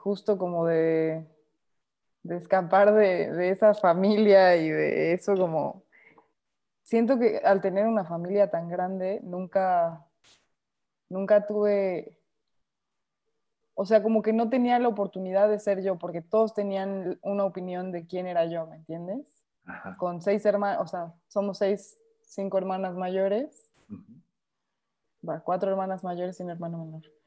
justo como de, de escapar de, de, esa familia y de eso como... Siento que al tener una familia tan grande, nunca, nunca tuve... O sea, como que no tenía la oportunidad de ser yo, porque todos tenían una opinión de quién era yo, ¿me entiendes? Ajá. Con seis hermanos, o sea, somos seis, cinco hermanas mayores, uh -huh. cuatro hermanas mayores y un hermano menor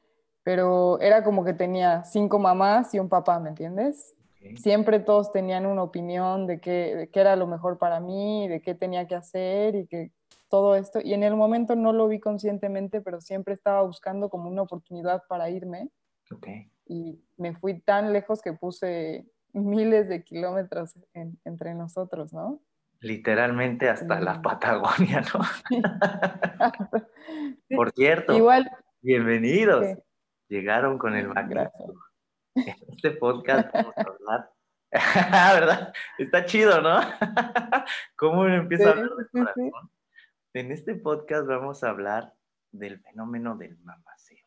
pero era como que tenía cinco mamás y un papá, ¿me entiendes? Okay. Siempre todos tenían una opinión de qué, de qué era lo mejor para mí, de qué tenía que hacer y que todo esto. Y en el momento no lo vi conscientemente, pero siempre estaba buscando como una oportunidad para irme. Okay. Y me fui tan lejos que puse miles de kilómetros en, entre nosotros, ¿no? Literalmente hasta la Patagonia, ¿no? Por cierto, Igual, bienvenidos. Llegaron con el magneto. En este podcast vamos a hablar. ¿Verdad? Está chido, ¿no? ¿Cómo uno empieza a hablar del corazón? En este podcast vamos a hablar del fenómeno del mamaceo.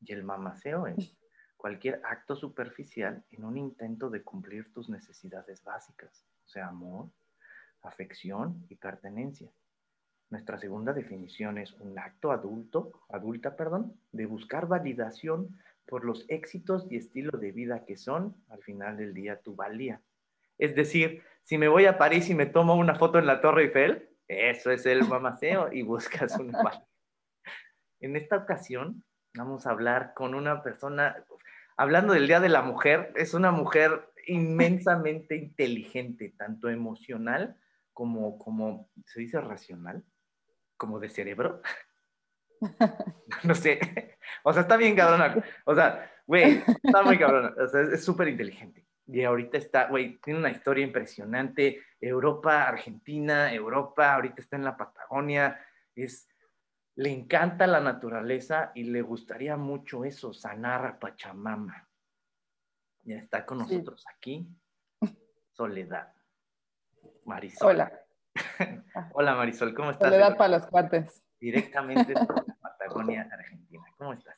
Y el mamaceo es cualquier acto superficial en un intento de cumplir tus necesidades básicas, o sea, amor, afección y pertenencia. Nuestra segunda definición es un acto adulto, adulta, perdón, de buscar validación por los éxitos y estilo de vida que son, al final del día, tu valía. Es decir, si me voy a París y me tomo una foto en la Torre Eiffel, eso es el mamaceo y buscas una valía. En esta ocasión vamos a hablar con una persona, hablando del Día de la Mujer, es una mujer inmensamente inteligente, tanto emocional como, como, ¿se dice racional? Como de cerebro. no sé. O sea, está bien cabrona. O sea, güey, está muy cabrona. O sea, es súper inteligente. Y ahorita está, güey, tiene una historia impresionante. Europa, Argentina, Europa, ahorita está en la Patagonia. Es, le encanta la naturaleza y le gustaría mucho eso, sanar a Pachamama. Ya está con Sí. nosotros aquí, Soledad. Marisol. Hola. Hola Marisol, ¿cómo estás? Soledad para los cuates. Directamente la Patagonia, Argentina. ¿Cómo estás?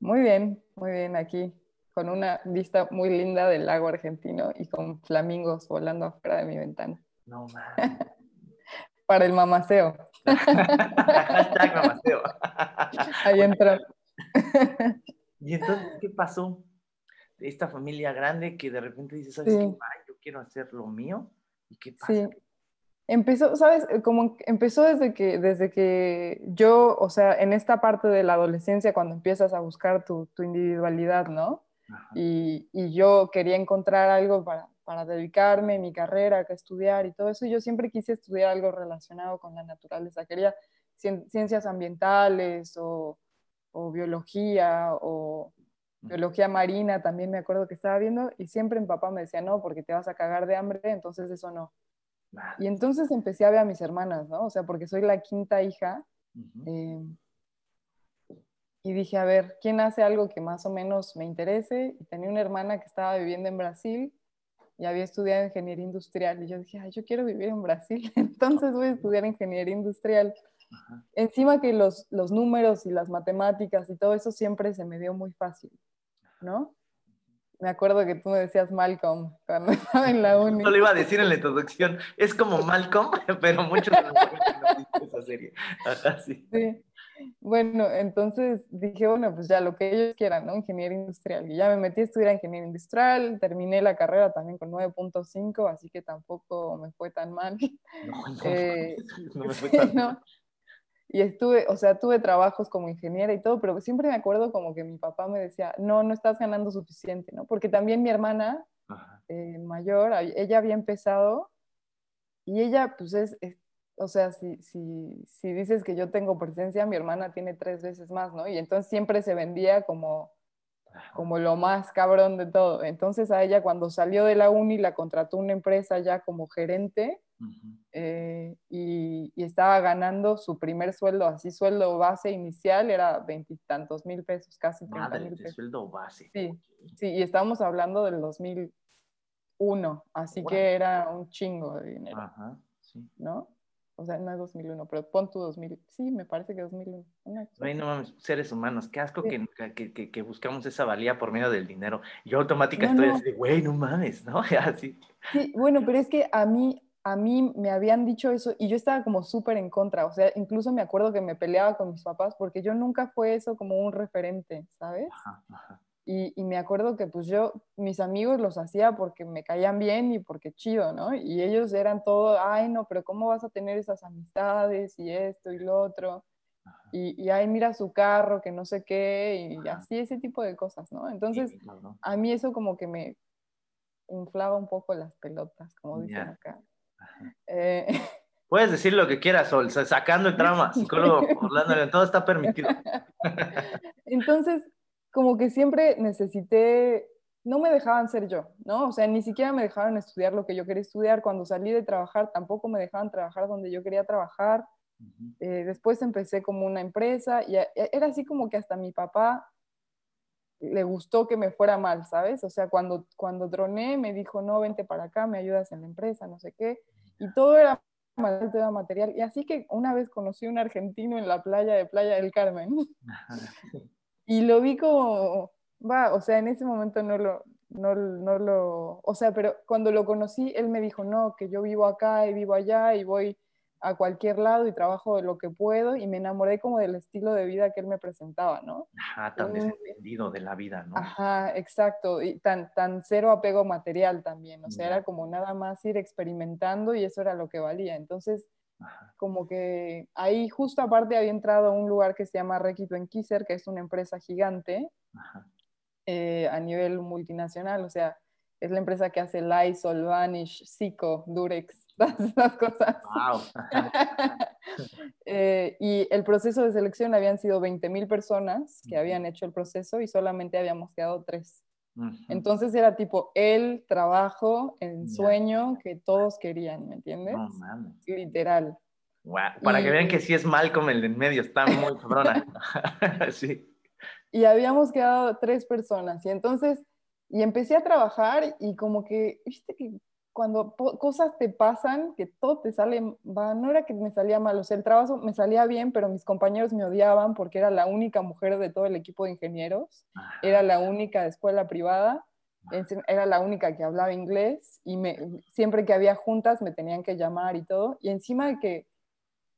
Muy bien, muy bien aquí, con una vista muy linda del lago argentino y con flamingos volando afuera de mi ventana. No mames. Para el mamaceo. Hashtag mamaceo. Ahí entró. Y entonces, ¿qué pasó? Esta familia grande que de repente dice, ¿sabes Sí. qué? Yo quiero hacer lo mío. ¿Y qué pasa? Sí. Empezó, ¿sabes? Como empezó desde que, desde que yo, o sea, en esta parte de la adolescencia, cuando empiezas a buscar tu, tu individualidad, ¿no? Y, y yo quería encontrar algo para, para dedicarme, mi carrera, que estudiar y todo eso. y Yo siempre quise estudiar algo relacionado con la naturaleza. Quería cien- ciencias ambientales o, o biología o biología marina, también me acuerdo que estaba viendo, y siempre mi papá me decía, no, porque te vas a cagar de hambre, entonces eso no. Y entonces empecé a ver a mis hermanas, ¿no? O sea, porque soy la quinta hija. Eh, y dije, a ver, ¿quién hace algo que más o menos me interese? Y tenía una hermana que estaba viviendo en Brasil y había estudiado ingeniería industrial. Y yo dije, ay, yo quiero vivir en Brasil, entonces voy a estudiar ingeniería industrial. Encima que los, los números y las matemáticas y todo eso siempre se me dio muy fácil, ¿no? Me acuerdo que tú me decías Malcolm cuando estaba en la uni. Justo lo iba a decir en la introducción. Es como Malcolm, pero muchos no esa serie. Ajá, sí. Sí. Bueno, entonces dije, bueno, pues ya lo que ellos quieran, ¿no? Ingeniería industrial. Y ya me metí a estudiar ingeniería industrial, terminé la carrera también con 9.5, así que tampoco me fue tan mal. No, no, Eh, no me fue sí, tan ¿no? Y estuve, o sea, tuve trabajos como ingeniera y todo, pero siempre me acuerdo como que mi papá me decía, no, no estás ganando suficiente, ¿no? Porque también mi hermana eh, mayor, ella había empezado y ella, pues es, es- o sea, si, si, si dices que yo tengo presencia, mi hermana tiene tres veces más, ¿no? Y entonces siempre se vendía como, como lo más cabrón de todo. Entonces a ella cuando salió de la uni la contrató una empresa ya como gerente Eh, y, y estaba ganando su primer sueldo, así sueldo base inicial era veintitantos mil pesos, casi treinta Madre, mil de pesos. sueldo base. Sí. Sí, y estábamos hablando del 2001, así que era un chingo de dinero, Ajá, sí. ¿no? O sea, no es 2001, pero pon tu 2000. Sí, me parece que 2001. Ay, no mames, seres humanos. Qué asco que, que, que, buscamos esa valía por medio del dinero. Yo automática estoy así de, güey, no mames, ¿no? Así. Sí, bueno, pero es que a mí, a mí me habían dicho eso y yo estaba como súper en contra. O sea, incluso me acuerdo que me peleaba con mis papás porque yo nunca fue eso como un referente, ¿sabes? Ajá, ajá. Y, me acuerdo que pues yo, mis amigos los hacía porque me caían bien y porque chido, ¿no? Y ellos eran todo, ay, no, pero ¿cómo vas a tener esas amistades y esto y lo otro? Y, y ay, mira su carro, que no sé qué, y así ese tipo de cosas, ¿no? Entonces, a mí eso como que me inflaba un poco las pelotas, como dicen acá. Eh, Puedes decir lo que quieras, Sol, sacando el trama, psicólogo Orlando, todo está permitido. Entonces, como que siempre necesité, no me dejaban ser yo, ¿no? O sea, ni siquiera me dejaban estudiar lo que yo quería estudiar. Cuando salí de trabajar, tampoco me dejaban trabajar donde yo quería trabajar. Eh, después empecé como una empresa y era así como que hasta mi papá le gustó que me fuera mal, ¿sabes? O sea, cuando, cuando droné me dijo, no, vente para acá, me ayudas en la empresa, no sé qué. Y todo era material. Y así que una vez conocí a un argentino en la playa de Playa del Carmen. Y lo vi como, va, o sea, en ese momento no lo, no, no, lo, o sea, pero cuando lo conocí, él me dijo, no, que yo vivo acá y vivo allá y voy a cualquier lado y trabajo de lo que puedo y me enamoré como del estilo de vida que él me presentaba, ¿no? Ajá, tan desentendido de la vida, ¿no? Ajá, exacto, y tan, tan cero apego material también, o sea, era como nada más ir experimentando y eso era lo que valía. Entonces, como que ahí justo aparte había entrado a un lugar que se llama Requito en Kisser, que es una empresa gigante eh, a nivel multinacional, o sea, es la empresa que hace Lysol, Vanish, Zico, Durex, todas esas cosas. Wow. Eh, y el proceso de selección habían sido 20.000 personas que habían hecho el proceso y solamente habíamos quedado tres. Entonces era tipo el trabajo, el sueño que todos querían, ¿me entiendes? No mames. Literal. Para que vean que sí es mal como el de en medio, está muy cabrona. sí. Y habíamos quedado tres personas y entonces, y empecé a trabajar y como que, viste que cuando cosas te pasan, que todo te sale, va, no era que me salía mal, o sea, el trabajo me salía bien, pero mis compañeros me odiaban porque era la única mujer de todo el equipo de ingenieros, era la única de escuela privada, era la única que hablaba inglés y me, siempre que había juntas me tenían que llamar y todo, y encima de que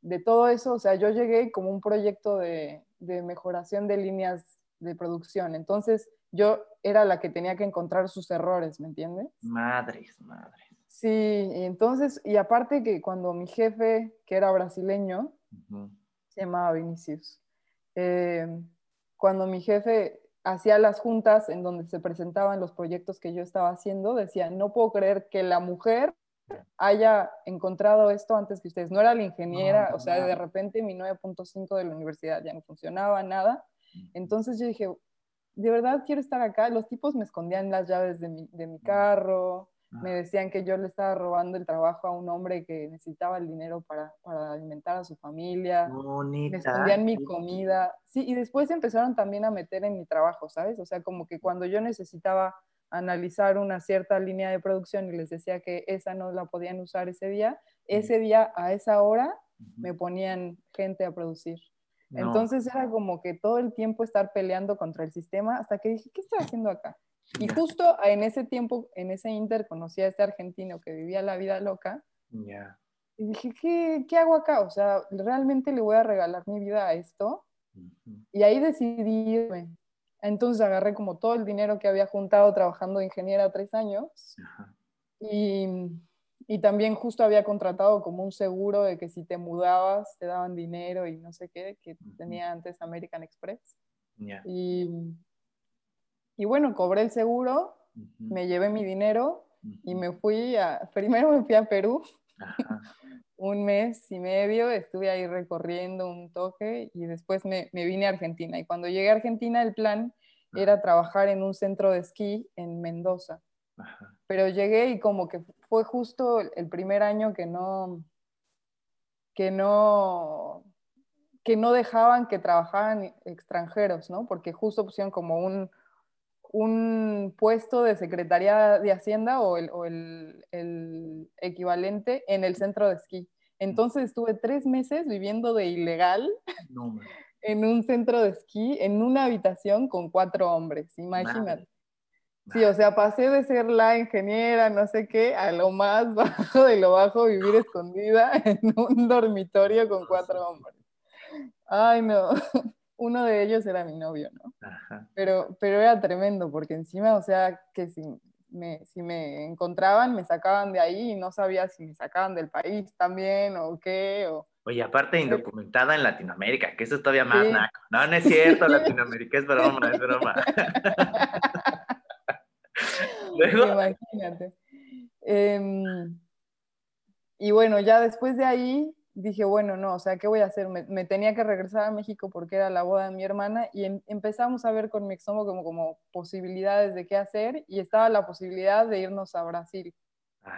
de todo eso, o sea, yo llegué como un proyecto de, de mejoración de líneas de producción, entonces yo era la que tenía que encontrar sus errores, ¿me entiendes? Madres, madres. Sí, y entonces, y aparte que cuando mi jefe, que era brasileño, se llamaba Vinicius, eh, cuando mi jefe hacía las juntas en donde se presentaban los proyectos que yo estaba haciendo, decía, no puedo creer que la mujer haya encontrado esto antes que ustedes. No era la ingeniera, o sea, de repente mi 9.5 de la universidad ya no funcionaba, nada. Entonces yo dije, de verdad quiero estar acá. Los tipos me escondían las llaves de mi, de mi carro, me decían que yo le estaba robando el trabajo a un hombre que necesitaba el dinero para, para alimentar a su familia. Me escondían mi comida. Sí, y después empezaron también a meter en mi trabajo, ¿sabes? O sea, como que cuando yo necesitaba analizar una cierta línea de producción y les decía que esa no la podían usar ese día, ese día a esa hora me ponían gente a producir. Entonces era como que todo el tiempo estar peleando contra el sistema hasta que dije, ¿qué estoy haciendo acá? Y justo en ese tiempo, en ese inter, conocí a este argentino que vivía la vida loca. Y dije, ¿qué, ¿qué, hago acá? O sea, ¿realmente le voy a regalar mi vida a esto? Y ahí decidí irme. Entonces agarré como todo el dinero que había juntado trabajando de ingeniera tres años. Y, y, también justo había contratado como un seguro de que si te mudabas te daban dinero y no sé qué, que tenía antes American Express. Y y bueno, cobré el seguro, me llevé mi dinero y me fui a, primero me fui a Perú, un mes y medio, estuve ahí recorriendo un toque y después me, me, vine a Argentina. Y cuando llegué a Argentina el plan era trabajar en un centro de esquí en Mendoza. Pero llegué y como que fue justo el primer año que no, que no, que no dejaban que trabajaran extranjeros, ¿no? Porque justo pusieron como un, un puesto de Secretaría de Hacienda o, el, equivalente en el centro de esquí. Entonces estuve tres meses viviendo de ilegal en un centro de esquí, en una habitación con cuatro hombres, imagínate. Sí, o sea, pasé de ser la ingeniera, no sé qué, a lo más bajo de lo bajo, vivir escondida en un dormitorio con cuatro hombres. Ay, no. Uno de ellos era mi novio, ¿no? Pero, pero era tremendo, porque encima, o sea, que si me, si me encontraban, me sacaban de ahí y no sabía si me sacaban del país también o qué. O... Oye, aparte indocumentada en Latinoamérica, que eso es todavía más naco. No, no es cierto, Latinoamérica es broma, es broma. Imagínate. Em, y bueno, ya después de ahí dije, bueno, no, o sea, ¿qué voy a hacer? Me, tenía que regresar a México porque era la boda de mi hermana y em, empezamos a ver con mi ex como, como posibilidades de qué hacer y estaba la posibilidad de irnos a Brasil.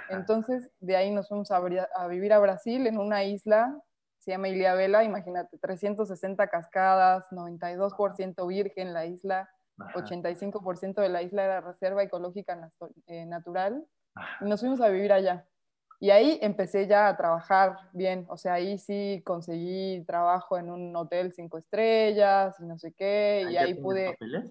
Entonces, de ahí nos fuimos a, a, vivir a Brasil en una isla, se llama Vela, imagínate, 360 cascadas, 92% virgen la isla, 85% de la isla era reserva ecológica eh, natural, y nos fuimos a vivir allá. Y ahí empecé ya a trabajar bien, o sea, ahí sí conseguí trabajo en un hotel cinco estrellas y no sé qué, y ahí pude... Papeles?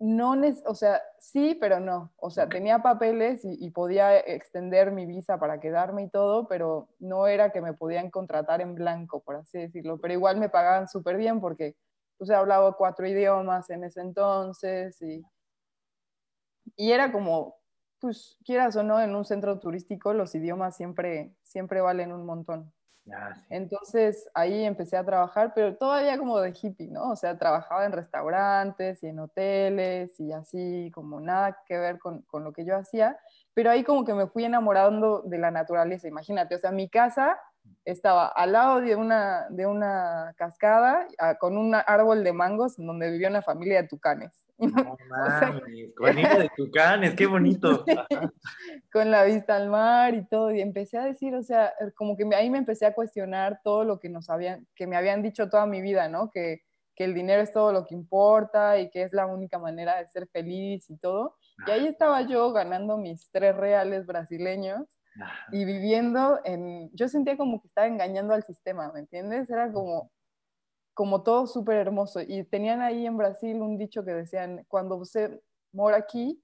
No, o sea, sí, pero no. O sea, tenía papeles y, podía extender mi visa para quedarme y todo, pero no era que me podían contratar en blanco, por así decirlo. Pero igual me pagaban súper bien porque pues, hablaba cuatro idiomas en ese entonces y, y era como pues quieras o no, en un centro turístico los idiomas siempre, siempre valen un montón. Entonces ahí empecé a trabajar, pero todavía como de hippie, ¿no? O sea, trabajaba en restaurantes y en hoteles y así, como nada que ver con, con lo que yo hacía, pero ahí como que me fui enamorando de la naturaleza, imagínate, o sea, mi casa estaba al lado de una, de una cascada con un árbol de mangos donde vivía una familia de tucanes. No mames, de tucanes, qué bonito. con la vista al mar y todo, y empecé a decir, o sea, como que ahí me empecé a cuestionar todo lo que nos habían, que me habían dicho toda mi vida, ¿no? Que, que el dinero es todo lo que importa y que es la única manera de ser feliz y todo. Y ahí estaba yo ganando mis tres reales brasileños y viviendo en, yo sentía como que estaba engañando al sistema, ¿me entiendes? Era como, como todo súper hermoso. Y tenían ahí en Brasil un dicho que decían, cuando usted mora aquí,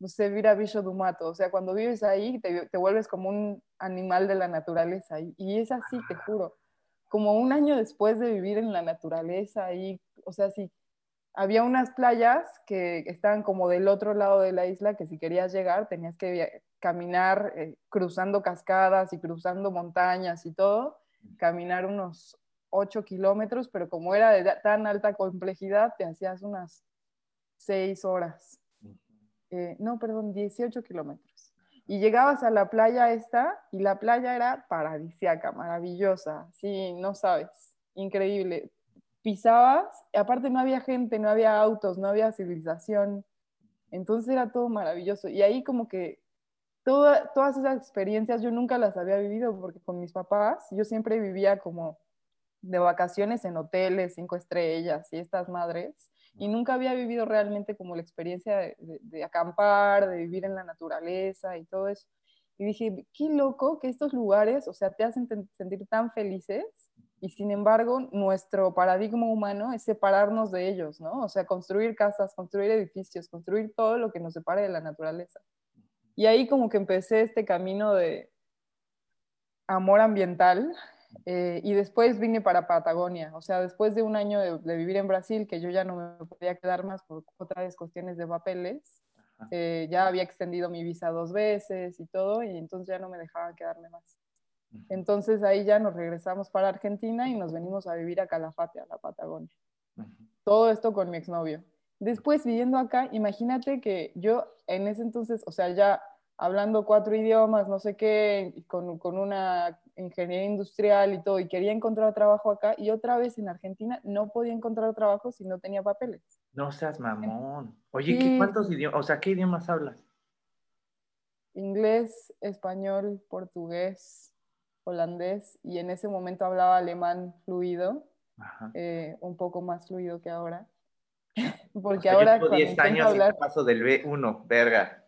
usted vira bicho do mato. O sea, cuando vives ahí, te, te, vuelves como un animal de la naturaleza. Y, y, es así, te juro. Como un año después de vivir en la naturaleza, ahí, o sea, sí, había unas playas que estaban como del otro lado de la isla, que si querías llegar tenías que caminar eh, cruzando cascadas y cruzando montañas y todo, caminar unos 8 kilómetros, pero como era de tan alta complejidad, te hacías unas 6 horas. Eh, no, perdón, 18 kilómetros. Y llegabas a la playa esta y la playa era paradisiaca, maravillosa, sí, no sabes, increíble. Pisabas, y aparte no había gente, no había autos, no había civilización, entonces era todo maravilloso. Y ahí como que todas esas experiencias yo nunca las había vivido porque con mis papás yo siempre vivía como de vacaciones en hoteles, cinco estrellas y estas madres, y nunca había vivido realmente como la experiencia de, acampar, de vivir en la naturaleza y todo eso. Y dije, qué loco que estos lugares, o sea, te hacen sentir tan felices y sin embargo nuestro paradigma humano es separarnos de ellos, ¿no? O sea, construir casas, construir edificios, construir todo lo que nos separe de la naturaleza. Y ahí como que empecé este camino de amor ambiental eh, y después vine para Patagonia, o sea, después de un año de, vivir en Brasil, que yo ya no me podía quedar más por otras cuestiones de papeles, eh, ya había extendido mi visa dos veces y todo, y entonces ya no me dejaban quedarme más. Entonces ahí ya nos regresamos para Argentina y nos venimos a vivir a Calafate, a la Patagonia. Todo esto con mi exnovio. Después, viviendo acá, imagínate que yo en ese entonces, o sea, ya hablando cuatro idiomas, no sé qué, con, con, una ingeniería industrial y todo, y quería encontrar trabajo acá, y otra vez en Argentina no podía encontrar trabajo si no tenía papeles. No seas mamón. Oye, ¿qué, ¿cuántos idiomas, o sea, qué idiomas hablas? Inglés, español, portugués, holandés, y en ese momento hablaba alemán fluido, eh, un poco más fluido que ahora. Porque ahora. Yo 10 años hablar... paso del B1, verga.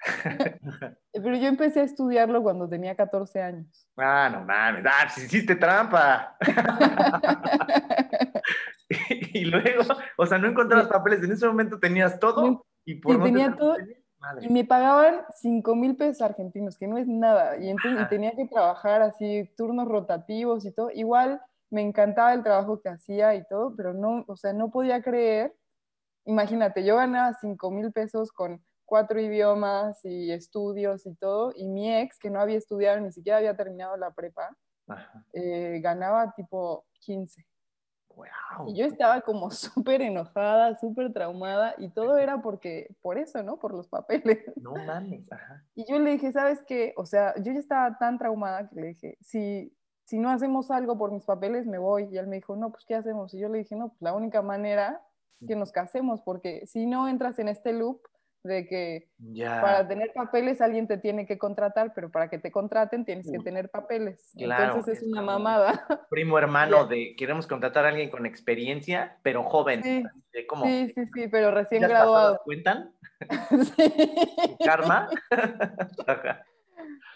Pero yo empecé a estudiarlo cuando tenía 14 años. Ah, no mames. Ah, pues hiciste trampa. y luego, o sea, no encontrabas papeles. En ese momento tenías todo y por y no tenía te- todo y me pagaban 5 mil pesos argentinos, que no es nada. Y, entonces, y tenía que trabajar así, turnos rotativos y todo. Igual me encantaba el trabajo que hacía y todo, pero no, o sea, no podía creer. Imagínate, yo ganaba 5 mil pesos con cuatro idiomas y estudios y todo, y mi ex, que no había estudiado, ni siquiera había terminado la prepa, eh, ganaba tipo 15. Wow. Y yo estaba como súper enojada, súper traumada, y todo era porque, por eso, ¿no? Por los papeles. No mames. Ajá. Y yo le dije, ¿sabes qué? O sea, yo ya estaba tan traumada que le dije, si, si no hacemos algo por mis papeles, me voy. Y él me dijo, no, pues ¿qué hacemos? Y yo le dije, no, pues la única manera que nos casemos, porque si no entras en este loop de que Ya. para tener papeles alguien te tiene que contratar, pero para que te contraten tienes que tener papeles. Claro, Entonces es es una mamada. Primo hermano de queremos contratar a alguien con experiencia, pero joven. Sí. Sí, sí, sí, pero recién ¿vidas pasadas graduado. cuentan? Sí. ¿Karma?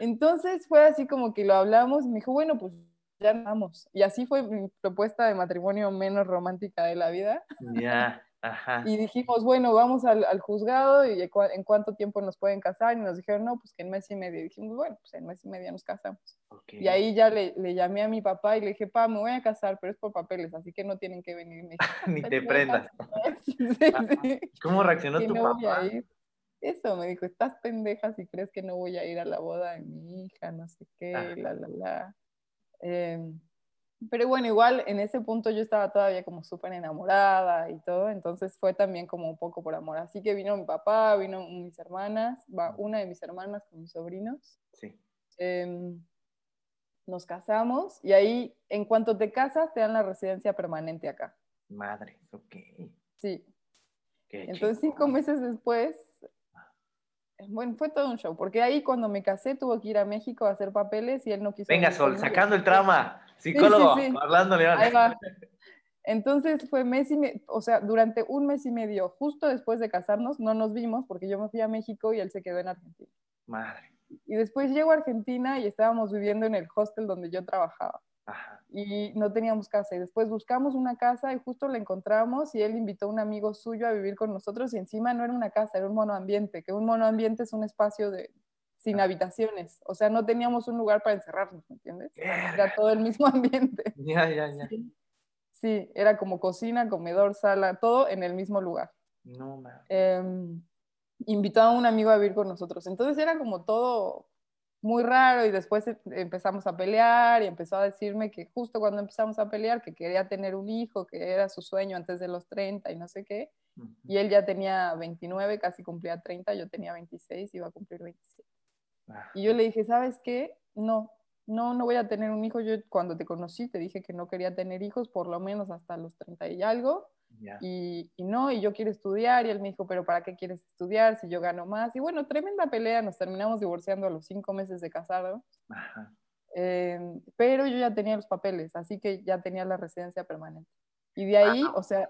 Entonces fue así como que lo hablamos y me dijo, bueno, pues ya vamos. Y así fue mi propuesta de matrimonio menos romántica de la vida. ya. Ajá. Y dijimos, bueno, vamos al, al juzgado y en cuánto tiempo nos pueden casar. Y nos dijeron, no, pues que en mes y medio. Y dijimos, bueno, pues en mes y medio nos casamos. Y ahí ya le, le llamé a mi papá y le dije, pa, me voy a casar, pero es por papeles, así que no tienen que venir. Dijo, Ni te "Ay, prendas. sí, sí, ¿Cómo reaccionó que tu no papá? Eso me dijo, estás pendeja si crees que no voy a ir a la boda de mi hija, no sé qué, la, la, la. Em, pero bueno, igual en ese punto yo estaba todavía como súper enamorada y todo, entonces fue también como un poco por amor. Así que vino mi papá, vino mis hermanas, va una de mis hermanas con mis sobrinos. Sí. Em, nos casamos y ahí, en cuanto te casas, te dan la residencia permanente acá. Madres, ok. Sí, Qué Entonces, cinco chingón. meses después, bueno, fue todo un show, porque ahí cuando me casé tuve que ir a México a hacer papeles y él no quiso. Venga, Sol, sacando el trauma. Psicólogo, sí. Orlando León. Ahí va. Entonces fue mes y medio, o sea, durante un mes y medio, justo después de casarnos, no nos vimos porque yo me fui a México y él se quedó en Argentina. Madre. Y después llego a Argentina y estábamos viviendo en el hostel donde yo trabajaba Ajá. Y no teníamos casa. Y después buscamos una casa y justo la encontramos y él invitó a un amigo suyo a vivir con nosotros y encima no era una casa, era un monoambiente, que un monoambiente es un espacio de, sin habitaciones. O sea, no teníamos un lugar para encerrarnos, ¿me entiendes? Era todo el mismo ambiente. Ya, ya, ya. Sí, era como cocina, comedor, sala, todo en el mismo lugar. No, mames. Em, invitó a un amigo a vivir con nosotros. Entonces era como todo muy raro y después em- empezamos a pelear y empezó a decirme que justo cuando empezamos a pelear que quería tener un hijo, que era su sueño antes de los 30 y no sé qué. Y él ya tenía 29, casi cumplía 30, yo tenía 26, iba a cumplir 27. Ah, Y yo le dije, ¿sabes qué? No, no, no voy a tener un hijo. Yo cuando te conocí te dije que no quería tener hijos, por lo menos hasta los 30 y algo. Ya. Y, y no, y yo quiero estudiar. Y él me dijo, ¿pero para qué quieres estudiar si yo gano más? Y bueno, tremenda pelea. Nos terminamos divorciando a los cinco meses de casado. Ajá. Eh, pero yo ya tenía los papeles, así que ya tenía la residencia permanente. Y de ahí, o sea,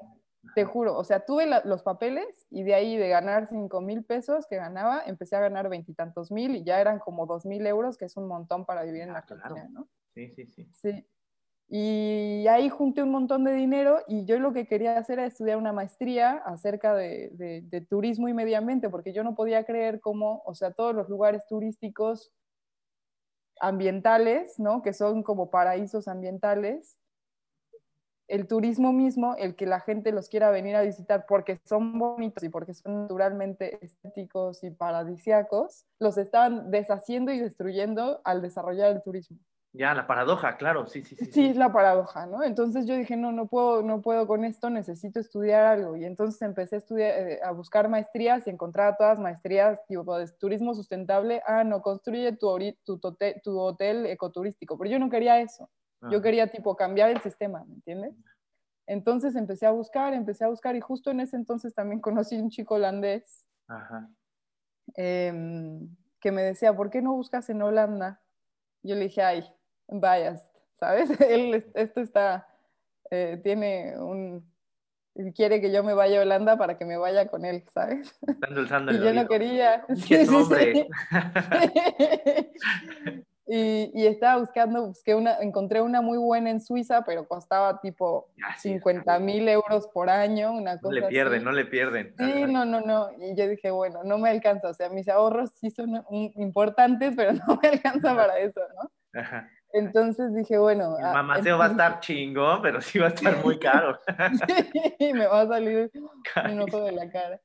te juro, o sea, tuve la- los papeles y de ahí de ganar 5 mil pesos que ganaba, empecé a ganar veintitantos mil y ya eran como dos mil euros, que es un montón para vivir en Ah, Argentina, claro. ¿no? Sí, sí, sí. Sí. Y ahí junté un montón de dinero y yo lo que quería hacer era estudiar una maestría acerca de, turismo y medio ambiente, porque yo no podía creer cómo, o sea, todos los lugares turísticos ambientales, ¿no? Que son como paraísos ambientales, el turismo mismo, el que la gente los quiera venir a visitar porque son bonitos y porque son naturalmente estéticos y paradisiacos, los estaban deshaciendo y destruyendo al desarrollar el turismo. Ya, la paradoja, claro, sí, sí, sí. Sí, es la paradoja, ¿no? Entonces yo dije, no, no puedo, no puedo con esto, necesito estudiar algo. Y entonces empecé a estudiar, eh, a buscar maestrías y encontraba todas maestrías tipo de turismo sustentable. Ah, no, construye tu, tu, tu hotel ecoturístico. Pero yo no quería eso. Yo quería tipo cambiar el sistema, ¿me entiendes? Entonces empecé a buscar, empecé a buscar y justo en ese entonces también conocí a un chico holandés Ajá. em, que me decía, ¿por qué no buscas en Holanda? Yo le dije, ay, vayas, ¿sabes? Él, esto está, eh, tiene un, quiere que yo me vaya a Holanda para que me vaya con él, ¿sabes? Están dulzando Y el yo no quería. ¡Qué Sí, sí, sí. y, y estaba buscando, busqué una, encontré una muy buena en Suiza, pero costaba tipo Ya, sí, 50 mil euros por año, una No cosa le pierden, así. no le pierden. Sí, no, no, no. Y yo dije, bueno, no me alcanza. O sea, mis ahorros sí son un- importantes, pero no me alcanza para eso, ¿no? Ajá. Entonces dije, bueno. El ah, mamaceo va a estar chingón, pero sí va a estar muy caro. Sí, me va a salir un ojo de la cara.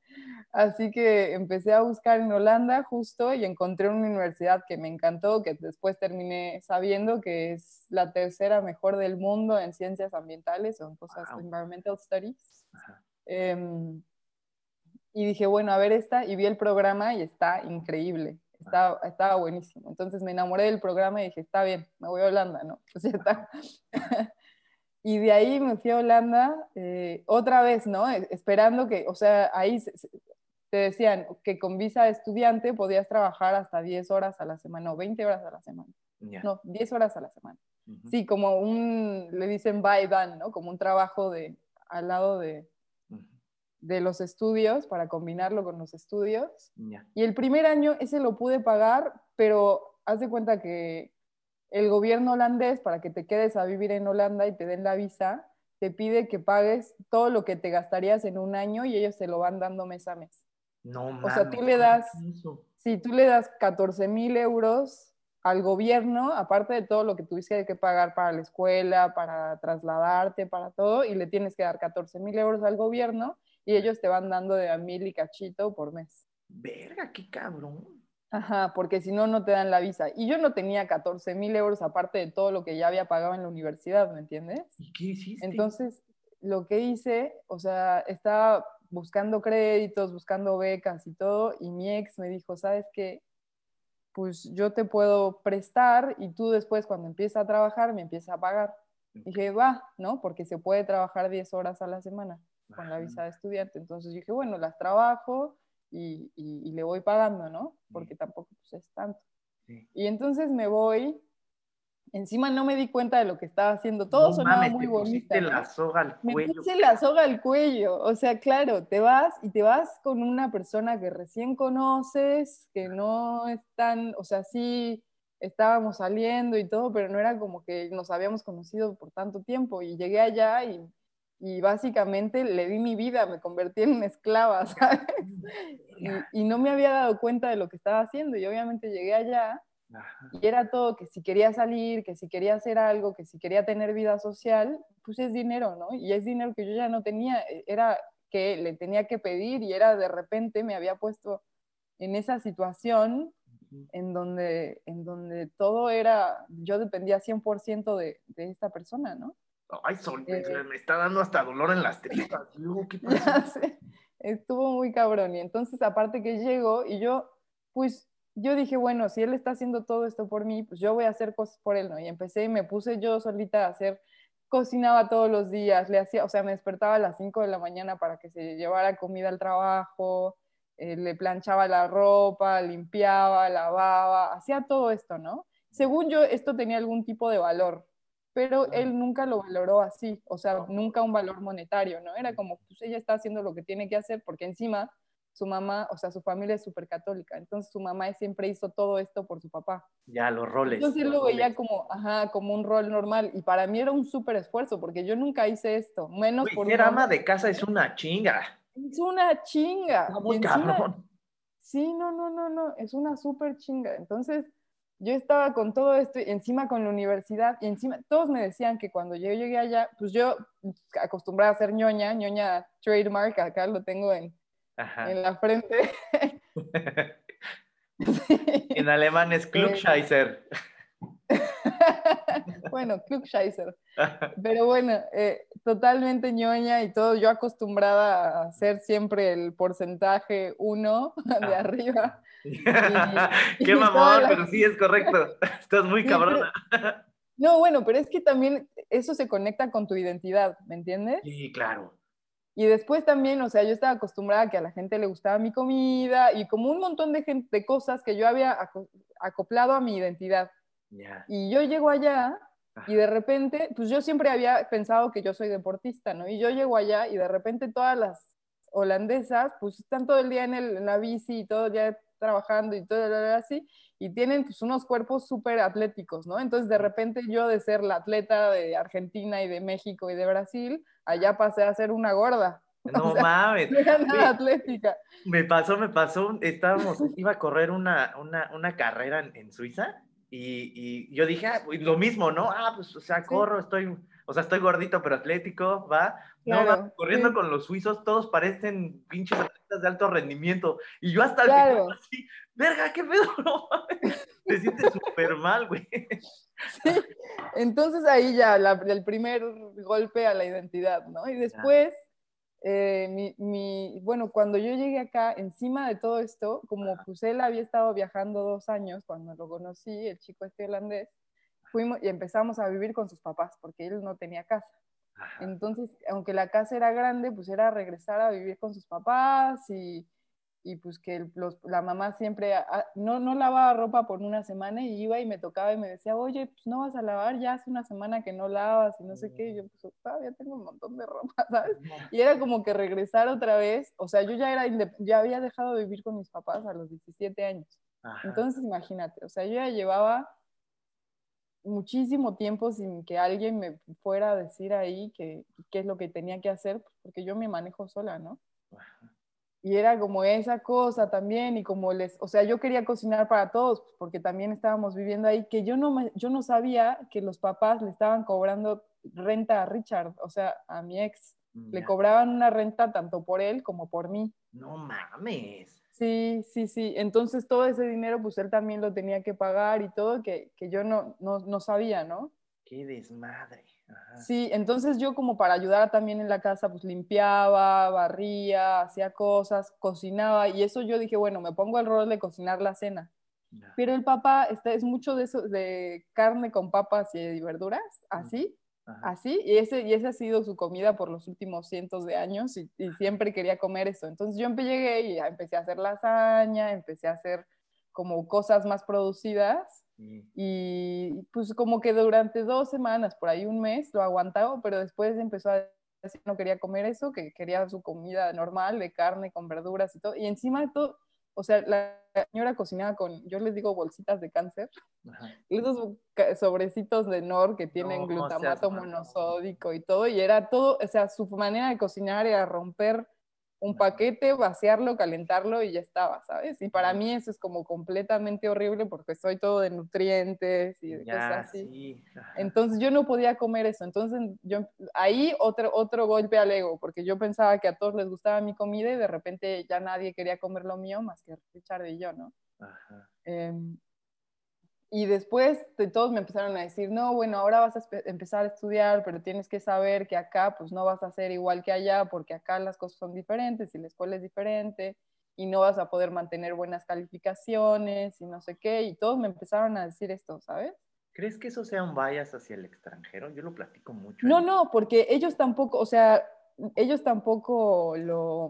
Así que empecé a buscar en Holanda justo y encontré una universidad que me encantó, que después terminé sabiendo que es la tercera mejor del mundo en ciencias ambientales o en cosas Wow. environmental studies. Em, y dije, bueno, a ver esta, y vi el programa y está increíble, estaba, estaba buenísimo. Entonces me enamoré del programa y dije, está bien, me voy a Holanda, ¿no? Pues ya está. y de ahí me fui a Holanda eh, otra vez, ¿no? E- Esperando que, o sea, ahí se- se- te decían que con visa de estudiante podías trabajar hasta 10 horas a la semana, o 20 horas a la semana. No, 10 horas a la semana. Ujú. Sí, como un, le dicen by dan, ¿no? Como un trabajo de, al lado de. De los estudios para combinarlo con los estudios. Y el primer año ese lo pude pagar, pero haz de cuenta que el gobierno holandés, para que te quedes a vivir en Holanda y te den la visa, te pide que pagues todo lo que te gastarías en un año y ellos te lo van dando mes a mes. No O sea, tú le ¿cómo das-? Si tú le das 14 mil euros al gobierno, aparte de todo lo que tuviste que pagar para la escuela, para trasladarte, para todo, y le tienes que dar 14 mil euros al gobierno y ellos te van dando de a mil y cachito por mes. Verga, qué cabrón. Ajá, porque si no, no te dan la visa. Y yo no tenía 14 mil euros aparte de todo lo que ya había pagado en la universidad, ¿me entiendes? ¿Y qué hiciste? Entonces, lo que hice, o sea, estaba buscando créditos, buscando becas y todo, y mi ex me dijo, ¿sabes qué? Pues yo te puedo prestar y tú después cuando empieces a trabajar me empiezas a pagar. Dije, va, ¿no? Porque se puede trabajar 10 horas a la semana con la visa de estudiante. Entonces dije, bueno, las trabajo y, y- y le voy pagando, ¿no? Porque tampoco pues, es tanto. Sí. Y entonces me voy. Encima no me di cuenta de lo que estaba haciendo. Todo no sonaba mames, muy te bonito. la soga al Me cuello. puse la soga al cuello. O sea, claro, te vas y te vas con una persona que recién conoces, que no es tan, o sea, sí estábamos saliendo y todo, pero no era como que nos habíamos conocido por tanto tiempo. Y llegué allá y, y básicamente le di mi vida, me convertí en esclava, ¿sabes? Y, y no me había dado cuenta de lo que estaba haciendo. Y obviamente llegué allá y era todo que si quería salir, que si quería hacer algo, que si quería tener vida social, pues es dinero, ¿no? Y es dinero que yo ya no tenía, e, era que le tenía que pedir y era de repente me había puesto en esa situación en donde, en donde todo era, yo dependía 100% de, de esta persona, ¿no? Ay, Sol, Eh. me está dando hasta dolor en las tripas. Estuvo muy cabrón. Y entonces, aparte que llego y yo, pues yo dije, bueno, si él está haciendo todo esto por mí, pues yo voy a hacer cosas por él, ¿no? Y empecé y me puse yo solita a hacer, cocinaba todos los días, le hacía, o sea, me despertaba a las 5 de la mañana para que se llevara comida al trabajo, eh, le planchaba la ropa, limpiaba, lavaba, hacía todo esto, ¿no? Según yo, esto tenía algún tipo de valor, pero él nunca lo valoró así, o sea, nunca un valor monetario, ¿no? Era como, pues ella está haciendo lo que tiene que hacer, porque encima su mamá, o sea, su familia es súper católica, entonces su mamá siempre hizo todo esto por su papá. Ya, los roles. Entonces él lo veía como, ajá, como un rol normal, y para mí era un súper esfuerzo, porque yo nunca hice esto, menos Güey, por ser ama de casa es una chinga. Es una chinga. Muy encima- cabrón. Sí, no, no, no, no, es una súper chinga. Entonces, yo estaba con todo esto, y encima con la universidad, y encima todos me decían que cuando yo llegué allá, pues yo acostumbrada a ser ñoña, ñoña trademark, acá lo tengo en, en la frente. En alemán es Klugscheißer. bueno, Klugscheißer. Pero bueno, eh, totalmente ñoña y todo, yo acostumbrada a hacer siempre el porcentaje uno de Ah. arriba. Qué y mamón, toda la- pero sí es correcto. Estás muy cabrona. No, bueno, pero es que también eso se conecta con tu identidad, ¿me entiendes? Sí, claro. Y después también, o sea, yo estaba acostumbrada a que a la gente le gustaba mi comida y como un montón de, gente, de cosas que yo había aco- acoplado a mi identidad. Ya. Y yo llego allá Y de repente, pues yo siempre había pensado que yo soy deportista, ¿no? Y yo llego allá y de repente todas las holandesas, pues están todo el día en, el, en la bici y todo el día trabajando y todo así, y tienen pues unos cuerpos súper atléticos, ¿no? Entonces de repente yo de ser la atleta de Argentina y de México y de Brasil, allá pasé a ser una gorda. No mames. No era nada atlética. Me pasó, me pasó, estábamos, iba a correr una, una, una carrera en, en Suiza y, y, yo dije, ah, pues lo mismo, ¿no? Ah, pues, o sea, corro, estoy, o sea, estoy gordito pero atlético, ¿va? Claro, no, va, corriendo sí. con los suizos, todos parecen pinches atletas de alto rendimiento. Y yo hasta el Claro. final así, verga, qué pedo, no. Te sientes súper mal, güey. Sí, entonces ahí ya la- el primer golpe a la identidad, ¿no? Y después, eh, mi, mi- bueno, cuando yo llegué acá, encima de todo esto, como pues él había estado viajando dos años cuando lo conocí, el chico este holandés, fuimos y empezamos a vivir con sus papás, porque él no tenía casa. Entonces, aunque la casa era grande, pues era regresar a vivir con sus papás y, y pues que los- la mamá siempre ah, no, no lavaba ropa por una semana y iba y me tocaba y me decía, oye, pues no vas a lavar, ya hace una semana que no lavas y no sé qué. Y yo, pues todavía tengo un montón de ropa, ¿sabes? Y era como que regresar otra vez, o sea, yo ya, era ya había dejado de vivir con mis papás a los 17 años. Ajá. Entonces, imagínate, o sea, yo ya llevaba muchísimo tiempo sin que alguien me fuera a decir ahí que- qué es lo que tenía que hacer, porque yo me manejo sola, ¿no? Ajá. Y era como esa cosa también, y como les, o sea, yo quería cocinar para todos, pues, porque también estábamos viviendo ahí, que yo no, me- yo no sabía que los papás le estaban cobrando renta a Richard, o sea, a mi ex. Le cobraban una renta tanto por él como por mí. No mames. Sí, sí, sí. Entonces todo ese dinero, pues él también lo tenía que pagar y todo, que, que yo no, no, no sabía, ¿no? Qué desmadre. Ajá. Sí, entonces yo como para ayudar también en la casa, pues limpiaba, barría, hacía cosas, cocinaba y eso yo dije, bueno, me pongo el rol de cocinar la cena. Pero el papá está, es mucho de eso, de carne con papas y verduras, así, Ajá. así, y ese, y esa ha sido su comida por los últimos cientos de años y, y siempre quería comer eso. Entonces yo llegué y empecé a hacer lasaña, empecé a hacer como cosas más producidas. Y pues como que durante dos semanas, por ahí un mes, lo aguantaba, pero después empezó a decir que no quería comer eso, que quería su comida normal de carne con verduras y todo. Y encima de todo, o sea, la señora cocinaba con, yo les digo bolsitas de cáncer, Ajá. esos sobrecitos de NOR que tienen No glutamato monosódico y todo, y era todo, o sea, su manera de cocinar era romper un paquete, vaciarlo, calentarlo y ya estaba, ¿sabes? Y para mí eso es como completamente horrible porque soy todo de nutrientes y de Ya, cosas así. sí. Entonces yo no podía comer eso. Entonces yo ahí otro, otro golpe al ego, porque yo pensaba que a todos les gustaba mi comida y de repente ya nadie quería comer lo mío más que Richard y yo, ¿no? Ajá. Em, y después de todos me empezaron a decir, no, bueno, ahora vas a empezar a estudiar, pero tienes que saber que acá pues no vas a ser igual que allá, porque acá las cosas son diferentes y la escuela es diferente y no vas a poder mantener buenas calificaciones y no sé qué. Y todos me empezaron a decir esto, ¿sabes? ¿Crees que eso sea un bias hacia el extranjero? Yo lo platico mucho. No, en- no, porque ellos tampoco, o sea, ellos tampoco lo,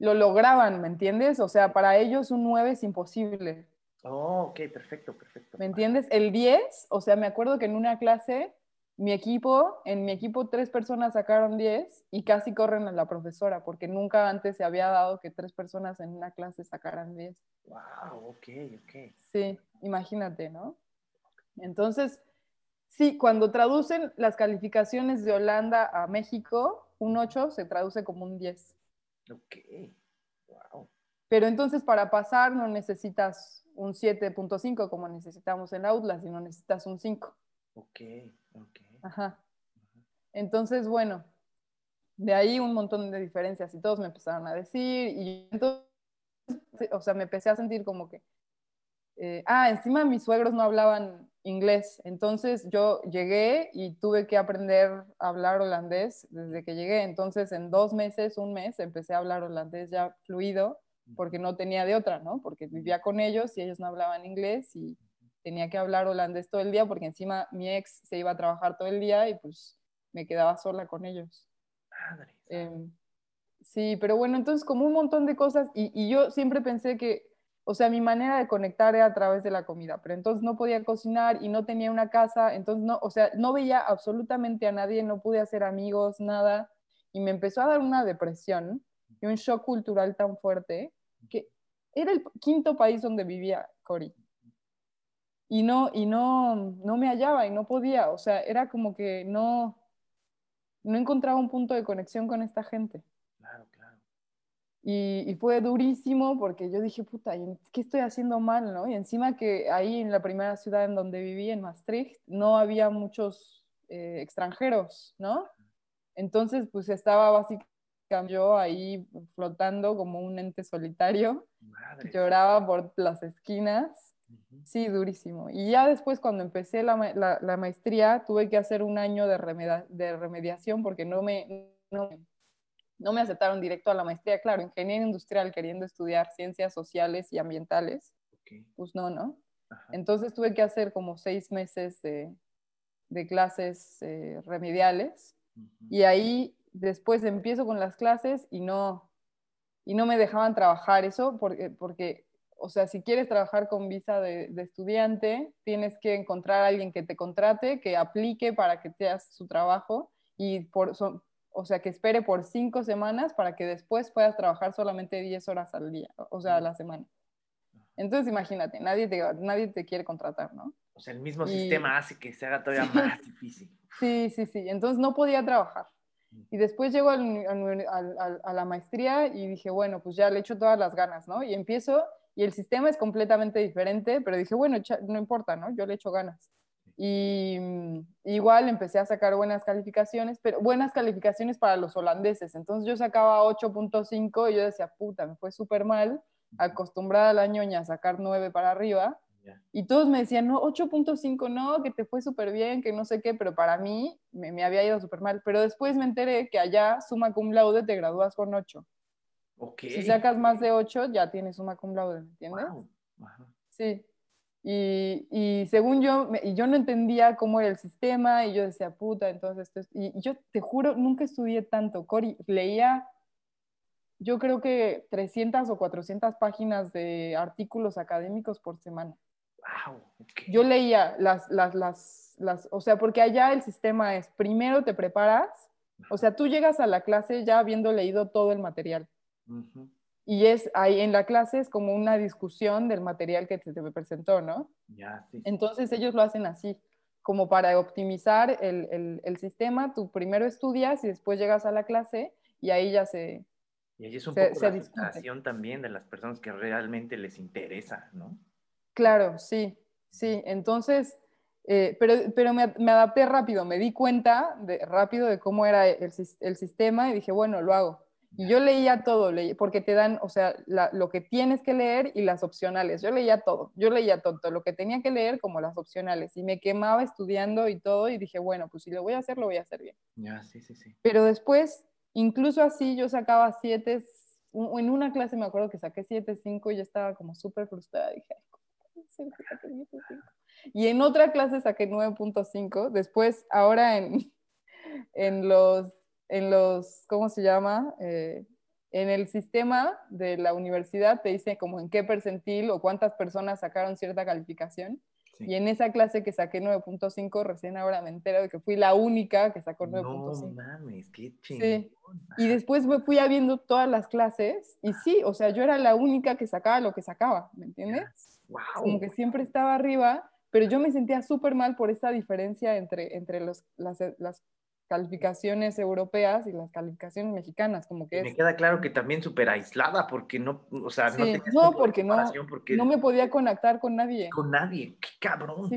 lo lograban, ¿me entiendes? O sea, para ellos un 9 es imposible. Oh, ok, perfecto, perfecto. ¿Me entiendes? El 10, o sea, me acuerdo que en una clase, mi equipo, en mi equipo tres personas sacaron 10 y casi corren a la profesora, porque nunca antes se había dado que tres personas en una clase sacaran 10. Wow, ok, ok. Sí, imagínate, ¿no? Entonces, sí, cuando traducen las calificaciones de Holanda a México, un 8 se traduce como un 10. Ok. Wow. Pero entonces para pasar no necesitas un 7.5 como necesitamos en Outlast, sino necesitas un 5. Ok, ok. Ajá. Entonces, bueno, de ahí un montón de diferencias y todos me empezaron a decir y entonces, o sea, me empecé a sentir como que, eh, ah, encima mis suegros no hablaban inglés, entonces yo llegué y tuve que aprender a hablar holandés desde que llegué, entonces en dos meses, un mes, empecé a hablar holandés ya fluido porque no tenía de otra, ¿no? Porque vivía con ellos y ellos no hablaban inglés y tenía que hablar holandés todo el día porque encima mi ex se iba a trabajar todo el día y pues me quedaba sola con ellos. Madre. Eh, sí, pero bueno, entonces como un montón de cosas y, y, yo siempre pensé que, o sea, mi manera de conectar era a través de la comida, pero entonces no podía cocinar y no tenía una casa, entonces no, o sea, no veía absolutamente a nadie, no pude hacer amigos, nada, y me empezó a dar una depresión y un shock cultural tan fuerte que era el quinto país donde vivía Cory. Y no, y no, no me hallaba y no podía, o sea, era como que no, no encontraba un punto de conexión con esta gente. Y, fue durísimo porque yo dije, puta, ¿qué estoy haciendo mal? ¿no? Y encima que ahí en la primera ciudad en donde viví, en Maastricht, no había muchos eh, extranjeros, ¿no? Entonces, pues estaba básicamente yo ahí flotando como un ente solitario, lloraba por las esquinas, sí, durísimo. Y ya después cuando empecé la, la, maestría, tuve que hacer un año de, de remediación porque no me, no, no me aceptaron directo a la maestría, claro, ingeniería industrial queriendo estudiar ciencias sociales y ambientales, pues no, ¿no? Entonces tuve que hacer como seis meses de, clases eh, remediales. Y ahí después empiezo con las clases y no, y no me dejaban trabajar eso porque, porque, o sea, si quieres trabajar con visa de, estudiante, tienes que encontrar a alguien que te contrate, que aplique para que te hagas su trabajo y por, o sea, que espere por cinco semanas para que después puedas trabajar solamente 10 horas al día, o sea, a la semana. Entonces, imagínate, nadie te, nadie te quiere contratar, ¿no? O sea, el mismo sistema hace que se haga todavía más difícil. Sí, sí, sí. Entonces no podía trabajar. Y después llego a la maestría y dije, bueno, pues ya le echo todas las ganas, ¿no? Y empiezo, y el sistema es completamente diferente, pero dije, bueno, no importa, ¿no? Yo le echo ganas. Y mm, igual empecé a sacar buenas calificaciones, pero buenas calificaciones para los holandeses. Entonces yo sacaba 8.5 y yo decía, puta, me fue súper mal, acostumbrada al año a sacar 9 para arriba. Y todos me decían, no, 8.5 no, que te fue súper bien, que no sé qué, pero para mí me, me había ido súper mal. Pero después me enteré que allá suma cum laude te gradúas con 8. Okay. Si sacas más de 8, ya tienes suma cum laude, ¿me entiendes? Sí. Y, según yo, y yo no entendía cómo era el sistema y yo decía, puta, entonces esto y, yo te juro, nunca estudié tanto, Cori, leía, yo creo que 300 o 400 páginas de artículos académicos por semana. Wow, Yo leía las, las, las, las, o sea, porque allá el sistema es, primero te preparas, o sea, tú llegas a la clase ya habiendo leído todo el material. Y es ahí en la clase es como una discusión del material que te, te presentó, ¿no? Ya, sí, Entonces ellos lo hacen así, como para optimizar el, el, el, sistema, tú primero estudias y después llegas a la clase y ahí ya se... Y ahí es un poco la discusión también de las personas que realmente les interesa, ¿no? Claro, sí, sí. Entonces, eh, pero, pero me, me, adapté rápido, me di cuenta de, rápido de cómo era el, el sistema y dije, bueno, lo hago. Y yo leía todo, porque te dan, o sea, lo que tienes que leer y las opcionales. Yo leía todo, yo leía todo, lo que tenía que leer como las opcionales. Y me quemaba estudiando y todo y dije, bueno, pues si lo voy a hacer, lo voy a hacer bien. Ya, sí, sí, sí. Pero después, incluso así, yo sacaba siete, en una clase me acuerdo que saqué siete, cinco y yo estaba como súper frustrada. Dije, y en otra clase saqué 9.5. Después, ahora en, en los en los, ¿cómo se llama? Eh, en el sistema de la universidad te dice como en qué percentil o cuántas personas sacaron cierta calificación. Y en esa clase que saqué 9.5, recién ahora me entero de que fui la única que sacó 9.5. No mames, qué chingón. Sí. Y después me fui viendo todas las clases y sí, o sea, yo era la única que sacaba lo que sacaba, ¿me entiendes? Wow. Como que siempre estaba arriba, pero yo me sentía súper mal por esta diferencia entre, entre los, las, las calificaciones europeas y las calificaciones mexicanas, como que Me queda claro que también súper aislada, porque no, o sea, no No, porque no, no me podía conectar con nadie. Con nadie, qué cabrón.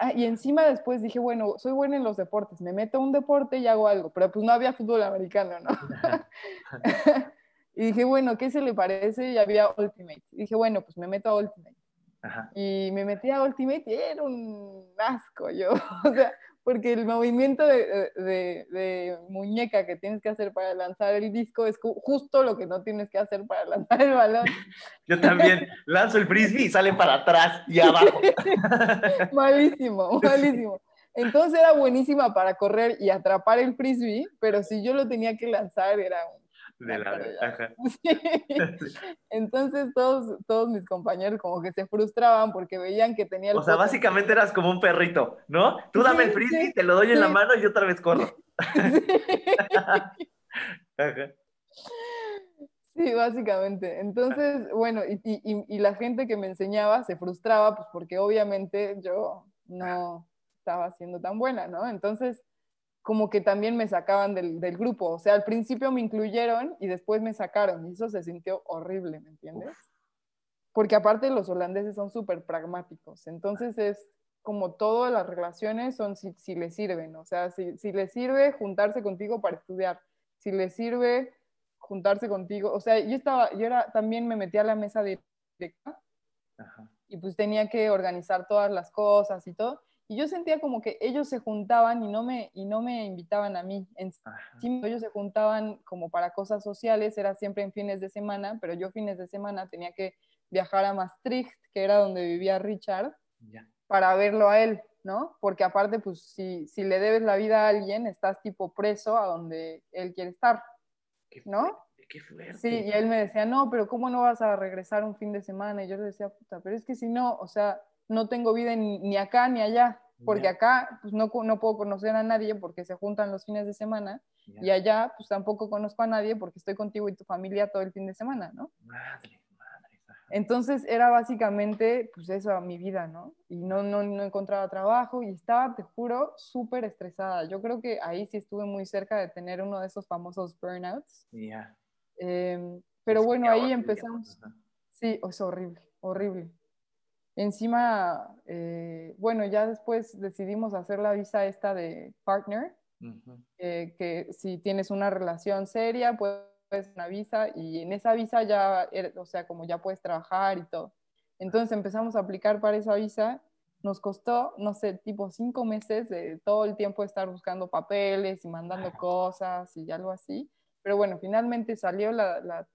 Ah, y, encima después dije, bueno, soy buena en los deportes, me meto a un deporte y hago algo, pero pues no había fútbol americano, ¿no? y dije, bueno, ¿qué se le parece? Y había Ultimate. Y dije, bueno, pues me meto a Ultimate. Y me metí a Ultimate y era un asco yo. o sea, porque el movimiento de, de, muñeca que tienes que hacer para lanzar el disco es justo lo que no tienes que hacer para lanzar el balón. Yo también lanzo el frisbee y sale para atrás y abajo. malísimo, malísimo. Entonces era buenísima para correr y atrapar el frisbee, pero si yo lo tenía que lanzar era un De la, ajá. Entonces todos, todos mis compañeros como que se frustraban porque veían que tenía el O sea, básicamente eras como un perrito, ¿no? Tú dame el frisbee, te lo doy en la mano y otra vez corro. Sí, básicamente. Entonces, bueno, y, y, y, la gente que me enseñaba se frustraba, pues porque obviamente yo no estaba siendo tan buena, ¿no? Entonces, como que también me sacaban del, del, grupo. O sea, al principio me incluyeron y después me sacaron. Y eso se sintió horrible, ¿me entiendes? Porque aparte los holandeses son súper pragmáticos. Entonces es como todas las relaciones son si, si les sirven. O sea, si, si les sirve juntarse contigo para estudiar, si les sirve juntarse contigo. O sea, yo estaba, yo era, también me metí a la mesa directa y pues tenía que organizar todas las cosas y todo. Y yo sentía como que ellos se juntaban y no me, y no me invitaban a mí. En, ellos se juntaban como para cosas sociales, era siempre en fines de semana, pero yo fines de semana tenía que viajar a Maastricht, que era donde vivía Richard, para verlo a él, ¿no? Porque aparte, pues si, si le debes la vida a alguien, estás tipo preso a donde él quiere estar. ¿no? Qué fuerte. Sí, y él me decía, no, pero ¿cómo no vas a regresar un fin de semana? Y yo le decía, puta, pero es que si no, o sea, no tengo vida ni, acá ni allá, porque acá pues no, no puedo conocer a nadie porque se juntan los fines de semana, y allá pues tampoco conozco a nadie porque estoy contigo y tu familia todo el fin de semana, ¿no? Madre, madre. Entonces era básicamente pues eso, mi vida, ¿no? Y no, no, no encontraba trabajo y estaba, te juro, súper estresada. Yo creo que ahí sí estuve muy cerca de tener uno de esos famosos burnouts. Ya. Em, pero bueno, ahí empezamos. Sí, es horrible, horrible. Encima, eh, bueno, ya después decidimos hacer la visa esta de partner, eh, que si tienes una relación seria, puedes una visa y en esa visa ya, o sea, como ya puedes trabajar y todo. Entonces empezamos a aplicar para esa visa. Nos costó, no sé, tipo cinco meses de todo el tiempo estar buscando papeles y mandando cosas y algo así. Pero bueno, finalmente salió la, la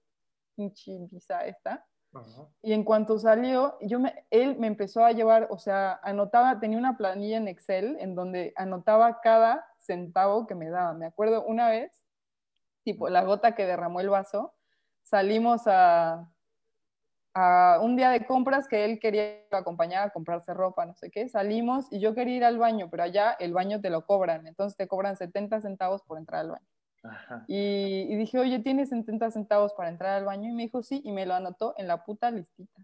visa esta. Y en cuanto salió, yo él me empezó a llevar, o sea, anotaba, tenía una planilla en Excel en donde anotaba cada centavo que me daba. Me acuerdo una vez, tipo la gota que derramó el vaso, salimos a, a un día de compras que él quería acompañar a comprarse ropa, no sé qué, salimos y yo quería ir al baño, pero allá el baño te lo cobran, entonces te cobran 70 centavos por entrar al baño. Y, dije, oye, ¿tienes 70 centavos para entrar al baño? Y me dijo, sí, y me lo anotó en la puta listita.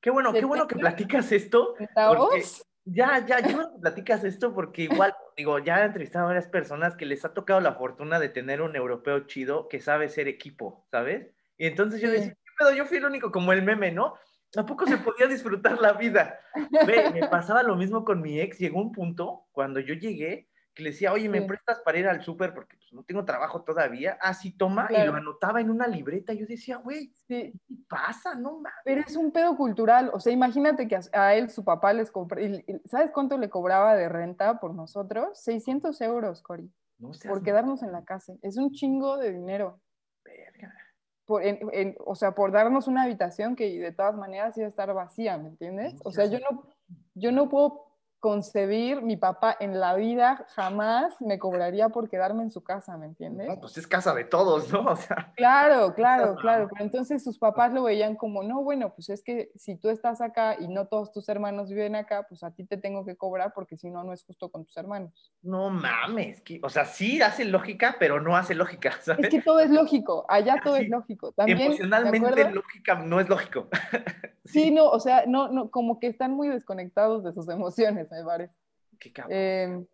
Qué bueno, qué bueno que platicas esto. ¿Centavos? Ya, ya, yo platicas esto porque igual, digo, ya he entrevistado a varias personas que les ha tocado la fortuna de tener un europeo chido que sabe ser equipo, ¿sabes? Y entonces yo decía, ¿qué pedo? Yo fui el único como el meme, ¿no? Tampoco se podía disfrutar la vida. Ve, me pasaba lo mismo con mi ex. Llegó un punto cuando yo llegué que le decía, oye, ¿me prestas para ir al súper? Porque pues, no tengo trabajo todavía. Ah, sí, toma. Y lo anotaba en una libreta. Yo decía, güey, ¿qué pasa? No mames. Pero es un pedo cultural. O sea, imagínate que a, él su papá les compró. ¿Sabes cuánto le cobraba de renta por nosotros? 600 euros, Cori. No por quedarnos en la casa. Es un chingo de dinero. Verga. Por, o sea, por darnos una habitación que de todas maneras iba a estar vacía, ¿me entiendes? o sea, yo no, yo no puedo concebir, mi papá en la vida jamás me cobraría por quedarme en su casa, ¿me entiendes? No, pues es casa de todos, ¿no? O sea, claro, claro, claro. Pero entonces sus papás lo veían como, no, bueno, pues es que si tú estás acá y no todos tus hermanos viven acá, pues a ti te tengo que cobrar porque si no, no es justo con tus hermanos. No mames, o sea, sí hace lógica, pero no hace lógica, ¿sabes? Es que todo es lógico, allá todo es lógico. También, Emocionalmente lógica no es lógico. sí. no, o sea, no, no, como que están muy desconectados de sus emociones me parece. Qué eh,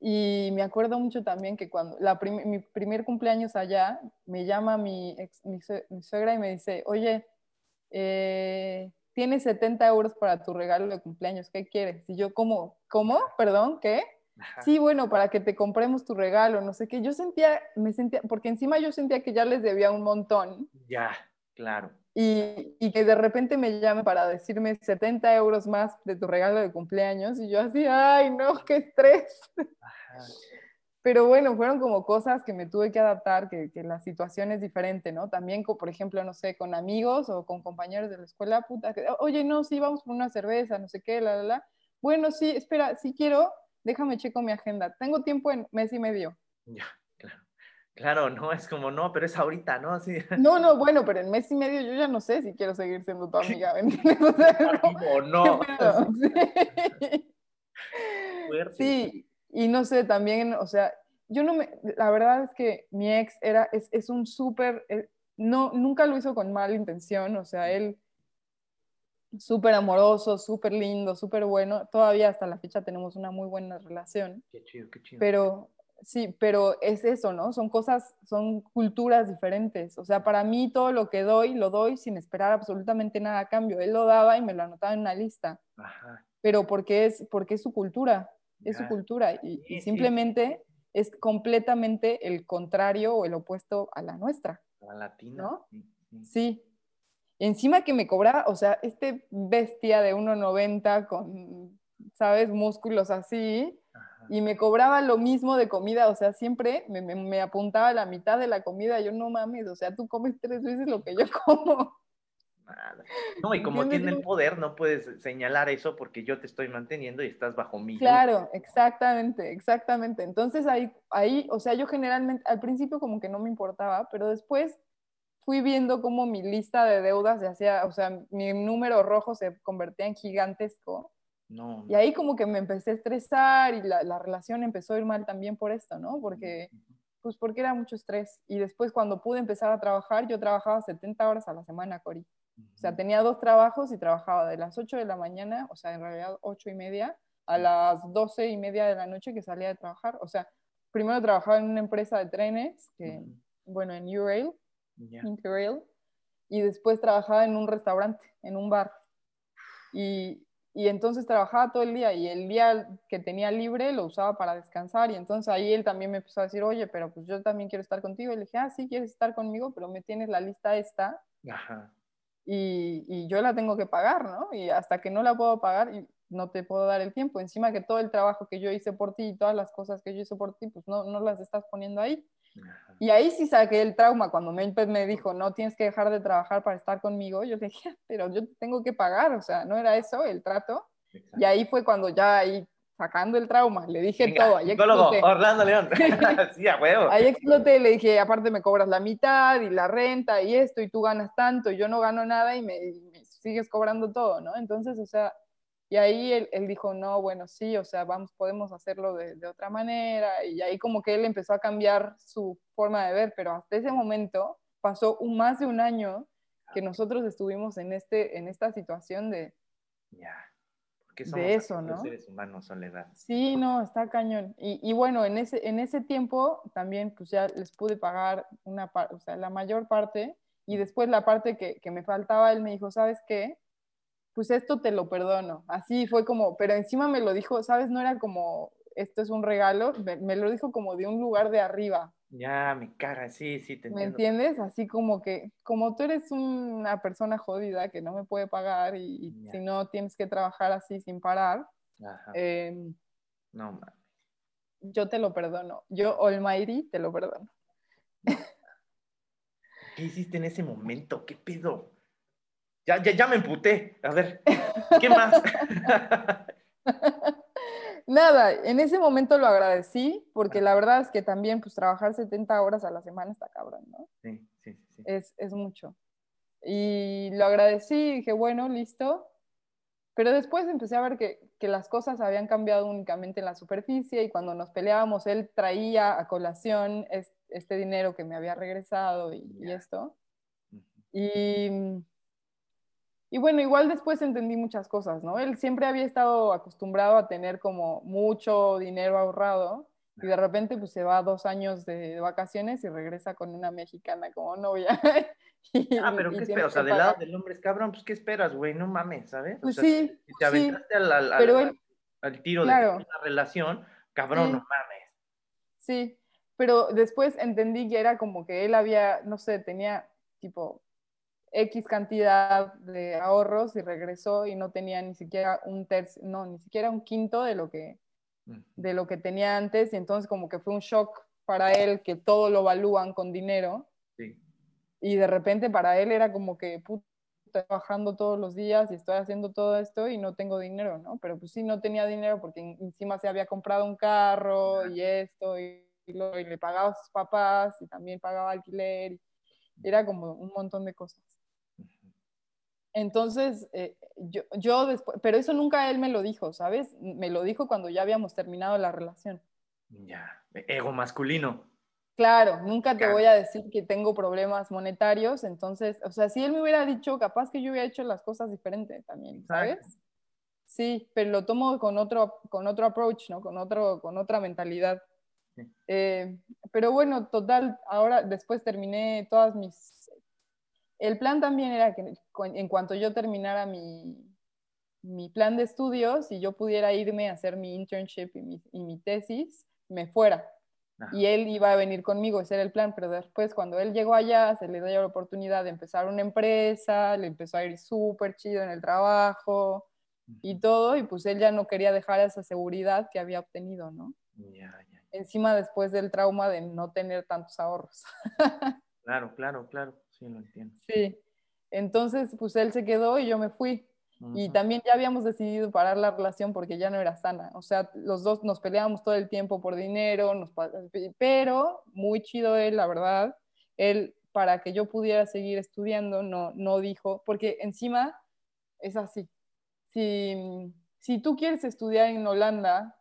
y me acuerdo mucho también que cuando la mi primer cumpleaños allá, me llama mi, mi, suegra y me dice, oye, eh, tienes 70 euros para tu regalo de cumpleaños, ¿qué quieres? Y yo, ¿cómo? ¿Cómo? ¿Perdón? ¿Qué? Sí, bueno, para que te compremos tu regalo, no sé qué. Yo sentía, me sentía, porque encima yo sentía que ya les debía un montón. Ya, claro y, que de repente me llame para decirme 70 euros más de tu regalo de cumpleaños y yo así, ay, no, qué estrés. Pero bueno, fueron como cosas que me tuve que adaptar, que, que, la situación es diferente, ¿no? También, por ejemplo, no sé, con amigos o con compañeros de la escuela, puta, que, oye, no, sí, vamos por una cerveza, no sé qué, la, la, la. Bueno, sí, espera, sí quiero, déjame checo mi agenda. Tengo tiempo en mes y medio. Ya, claro. No, es como, no, pero es ahorita, ¿no? Así. No, no, bueno, pero en mes y medio yo ya no sé si quiero seguir siendo tu amiga, ¿me entiendes? O sea, O no. Sí. Sí, y no sé, también, o sea, yo no me, la verdad es que mi ex era, es, es un súper, eh, no, nunca lo hizo con mala intención, o sea, él súper amoroso, súper lindo, súper bueno, todavía hasta la fecha tenemos una muy buena relación, Qué chido, qué chido. pero sí, pero es eso, ¿no? Son cosas, son culturas diferentes, o sea, para mí todo lo que doy, lo doy sin esperar absolutamente nada a cambio, él lo daba y me lo anotaba en una lista, Ajá. pero porque es, porque es su cultura, es su cultura y, Sí, y sí. simplemente es completamente el contrario o el opuesto a la nuestra, La latina. ¿no? Sí. Encima que me cobraba, o sea, este bestia de 1,90 con, ¿sabes? Músculos así. Y me cobraba lo mismo de comida, o sea, siempre me, me- me apuntaba la mitad de la comida, yo no mames, o sea, tú comes tres veces lo que yo como. Nada. No, y como tiene el poder, no puedes señalar eso porque yo te estoy manteniendo y estás bajo mi. Claro, exactamente, exactamente. Entonces ahí, ahí, o sea, yo generalmente, al principio como que no me importaba, pero después fui viendo cómo mi lista de deudas se hacía, o sea, mi número rojo se convertía en gigantesco. No, Y ahí como que me empecé a estresar y la, la relación empezó a ir mal también por esto, ¿no? Porque, pues porque era mucho estrés. Y después cuando pude empezar a trabajar, yo trabajaba 70 horas a la semana, Cori. O sea, tenía dos trabajos y trabajaba de las 8 de la mañana, o sea, en realidad 8 y media, a las 12 y media de la noche que salía de trabajar. O sea, primero trabajaba en una empresa de trenes, que, Ujú. bueno, en U-Rail. Interrail, y después trabajaba en un restaurante, en un bar. Y, y entonces trabajaba todo el día y el día que tenía libre lo usaba para descansar y entonces ahí él también me empezó a decir, oye, pero pues yo también quiero estar contigo. Y le dije, ah, sí, quieres estar conmigo, pero me tienes la lista esta Ajá. y, y yo la tengo que pagar, ¿no? Y hasta que no la puedo pagar, no te puedo dar el tiempo. Encima que todo el trabajo que yo hice por ti y todas las cosas que yo hice por ti, pues no, no las estás poniendo ahí. Y ahí sí saqué el trauma cuando me, me dijo, no tienes que dejar de trabajar para estar conmigo. Yo le dije, pero yo te tengo que pagar, o sea, no era eso el trato. Exacto. Y ahí fue cuando ya ahí sacando el trauma, le dije Venga, todo, ahí exploté. Orlando León. sí, a huevo. Ahí exploté, le dije, aparte me cobras la mitad y la renta y esto, y tú ganas tanto, y yo no gano nada y me, y me sigues cobrando todo, ¿no? Entonces, o sea, y ahí él, él dijo, no, bueno, sí, o sea, vamos, podemos hacerlo de, de otra manera, y ahí como que él empezó a cambiar su forma de ver, pero hasta ese momento pasó un, más de un año que nosotros estuvimos en, este, en esta situación de, Ya. Porque De somos eso, ¿no? seres humanos, Soledad. Sí, no, está cañón. Y, y bueno, en ese, en ese tiempo también pues ya les pude pagar una o sea, la mayor parte, y después la parte que, que me faltaba, él me dijo, ¿sabes qué? Pues esto te lo perdono. Así fue como, pero encima me lo dijo, ¿sabes? No era como, esto es un regalo, me, me lo dijo como de un lugar de arriba, Ya, me caga, sí, sí, te ¿me entiendo. entiendes? Así como que, como tú eres una persona jodida que no me puede pagar y, si no tienes que trabajar así sin parar, Ajá. eh, No, mames. yo te lo perdono. Yo, Almighty, te lo perdono. ¿Qué hiciste en ese momento? ¿Qué pedo? Ya, ya, ya me emputé. A ver, ¿qué más? Nada, en ese momento lo agradecí porque la verdad es que también pues trabajar 70 horas a la semana está cabrón, ¿no? sí, sí, sí. Es, es mucho. Y lo agradecí y dije, bueno, listo. Pero después empecé a ver que, que las cosas habían cambiado únicamente en la superficie y cuando nos peleábamos él traía a colación es- este dinero que me había regresado y, y Ya. esto. Ujú. Y, y bueno, igual después entendí muchas cosas, ¿no? Él siempre había estado acostumbrado a tener como mucho dinero ahorrado y de repente pues se va dos años de vacaciones y regresa con una mexicana como novia. Y- Ah, pero ¿qué esperas? O sea, del lado del hombre es cabrón, pues ¿qué esperas, güey? No mames, ¿sabes? O Pues sea, sí, si te sí, aventaste al, al- al- pero al- él- al tiro claro. de una relación, cabrón, Sí. no mames. Sí, pero después entendí que era como que él había, no sé, tenía tipo X cantidad de ahorros y regresó y no tenía ni siquiera un tercio, no, ni siquiera un quinto de lo que, de lo que tenía antes y entonces como que fue un shock para él que todo lo evalúan con dinero Sí. y de repente para él era como que puta, estoy trabajando todos los días y estoy haciendo todo esto y no tengo dinero, ¿no? Pero pues sí, no tenía dinero porque en- encima se había comprado un carro y esto y y, le pagaba a sus papás y también pagaba alquiler. era como un montón de cosas. Entonces, eh, yo, yo después, pero eso nunca él me lo dijo, ¿sabes? Me lo dijo cuando ya habíamos terminado la relación. Ya, ego masculino. Claro, nunca te voy a decir que tengo problemas monetarios, entonces, o sea, si él me hubiera dicho, capaz que yo hubiera hecho las cosas diferente también, ¿sabes? Sí, pero lo tomo con otro, con otro approach, ¿no? Con, otro, con otra mentalidad. Eh, pero bueno, total, ahora después terminé todas mis... El plan también era que en cuanto yo terminara mi, mi plan de estudios y yo pudiera irme a hacer mi internship y mi, y mi tesis, me fuera. Y él iba a venir conmigo, ese era el plan, pero después cuando él llegó allá, se le dio la oportunidad de empezar una empresa, le empezó a ir súper chido en el trabajo y todo, y pues él ya no quería dejar esa seguridad que había obtenido, ¿no? Encima después del trauma de no tener tantos ahorros. claro, claro, claro, sí, lo entiendo. Sí, entonces pues él se quedó y yo me fui. Y también ya habíamos decidido parar la relación porque ya no era sana. O sea, los dos nos peleábamos todo el tiempo por dinero, nos, pero muy chido él, la verdad. Él, para que yo pudiera seguir estudiando, no, no dijo, porque encima es así. Si, si tú quieres estudiar en Holanda,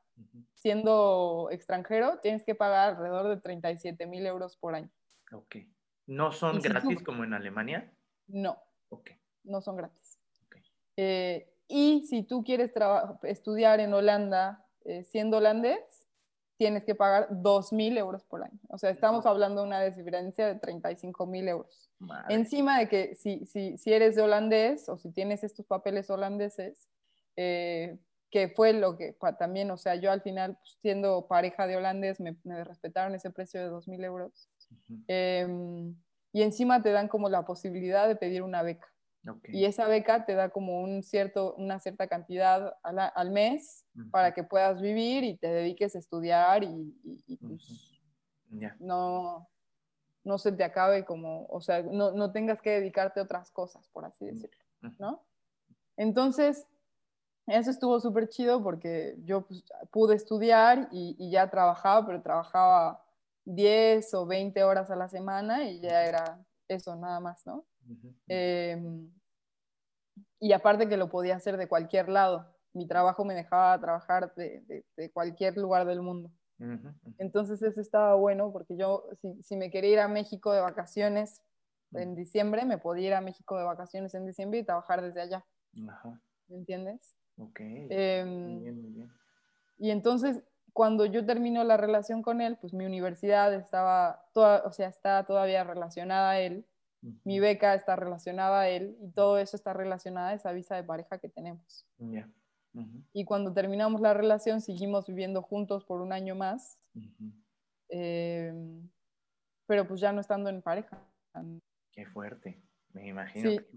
siendo extranjero, tienes que pagar alrededor de 37 mil euros por año. Ok. ¿No son gratis como en Alemania? No. Ok. No son gratis. Eh, y si tú quieres estudiar en Holanda eh, siendo holandés, tienes que pagar 2.000 euros por año. O sea, estamos hablando de una diferencia de 35.000 euros. Encima de que si, si, si, eres de holandés o si tienes estos papeles holandeses, eh, que fue lo que también, o sea, yo al final, pues, siendo pareja de holandés, me, respetaron ese precio de 2.000 euros. Em, y encima te dan como la posibilidad de pedir una beca. Y esa beca te da como un cierto, una cierta cantidad al, mes para que puedas vivir y te dediques a estudiar y, pues, no, no se te acabe como, o sea, no, no, tengas que dedicarte a otras cosas, por así decirlo, ¿no? Entonces, eso estuvo súper chido porque yo pues, pude estudiar y, ya trabajaba, pero trabajaba 10 o 20 horas a la semana y ya era eso nada más, ¿no? Em, y aparte que lo podía hacer de cualquier lado. Mi trabajo me dejaba trabajar de, de, cualquier lugar del mundo. Entonces eso estaba bueno porque yo, si, si, me quería ir a México de vacaciones en diciembre, me podía ir a México de vacaciones en diciembre y trabajar desde allá. ¿Me entiendes? Ok. Em, y entonces, cuando yo termino la relación con él, pues mi universidad estaba, toda, o sea, estaba todavía relacionada a él mi beca está relacionada a él y todo eso está relacionado a esa visa de pareja que tenemos. Y cuando terminamos la relación seguimos viviendo juntos por un año más, em, pero pues ya no estando en pareja. Qué fuerte, me imagino que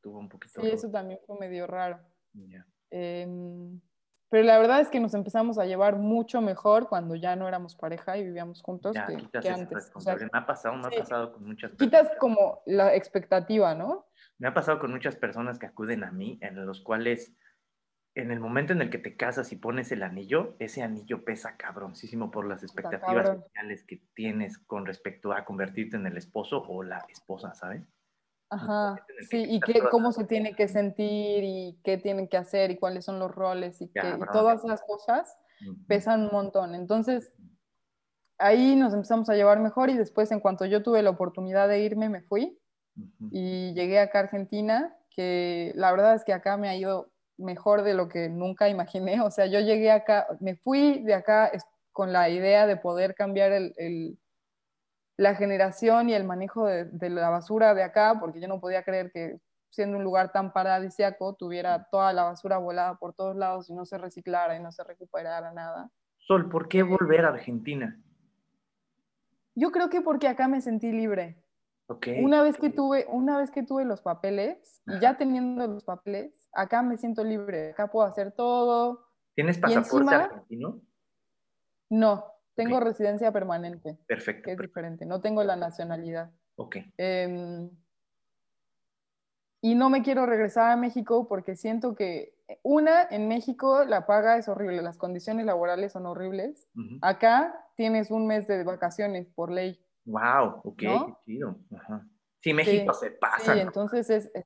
tuvo, un poquito. Sí, eso también fue medio raro. Em, pero la verdad es que nos empezamos a llevar mucho mejor cuando ya no éramos pareja y vivíamos juntos que, antes. me ha pasado, me ha pasado con muchas personas. Quitas como la expectativa, ¿no? Me ha pasado con muchas personas que acuden a mí, en los cuales en el momento en el que te casas y pones el anillo, ese anillo pesa cabroncísimo por las expectativas sociales que tienes con respecto a convertirte en el esposo o la esposa, ¿sabes? Ajá, sí, y qué, cómo se tiene que sentir y qué tienen que hacer y cuáles son los roles y, todas esas cosas pesan un montón. Entonces, ahí nos empezamos a llevar mejor y después en cuanto yo tuve la oportunidad de irme, me fui y llegué acá a Argentina, que la verdad es que acá me ha ido mejor de lo que nunca imaginé. O sea, yo llegué acá, me fui de acá con la idea de poder cambiar el la generación y el manejo de, la basura de acá, porque yo no podía creer que siendo un lugar tan paradisiaco tuviera toda la basura volada por todos lados y no se reciclara y no se recuperara nada. Sol, ¿por qué volver a Argentina? Yo creo que porque acá me sentí libre. Okay. Una vez que tuve, una vez que tuve los papeles y ya teniendo los papeles, acá me siento libre. Acá puedo hacer todo. ¿Tienes pasaporte argentino? No, tengo residencia permanente. Perfecto. Que es diferente. No tengo la nacionalidad. Ok. Em, y no me quiero regresar a México porque siento que, una, en México la paga es horrible, las condiciones laborales son horribles. Ujú. Acá tienes un mes de vacaciones por ley. Wow, ok, ¿No? qué chido. Ajá. Sí, México se pasa. Sí, ¿no? entonces es, es-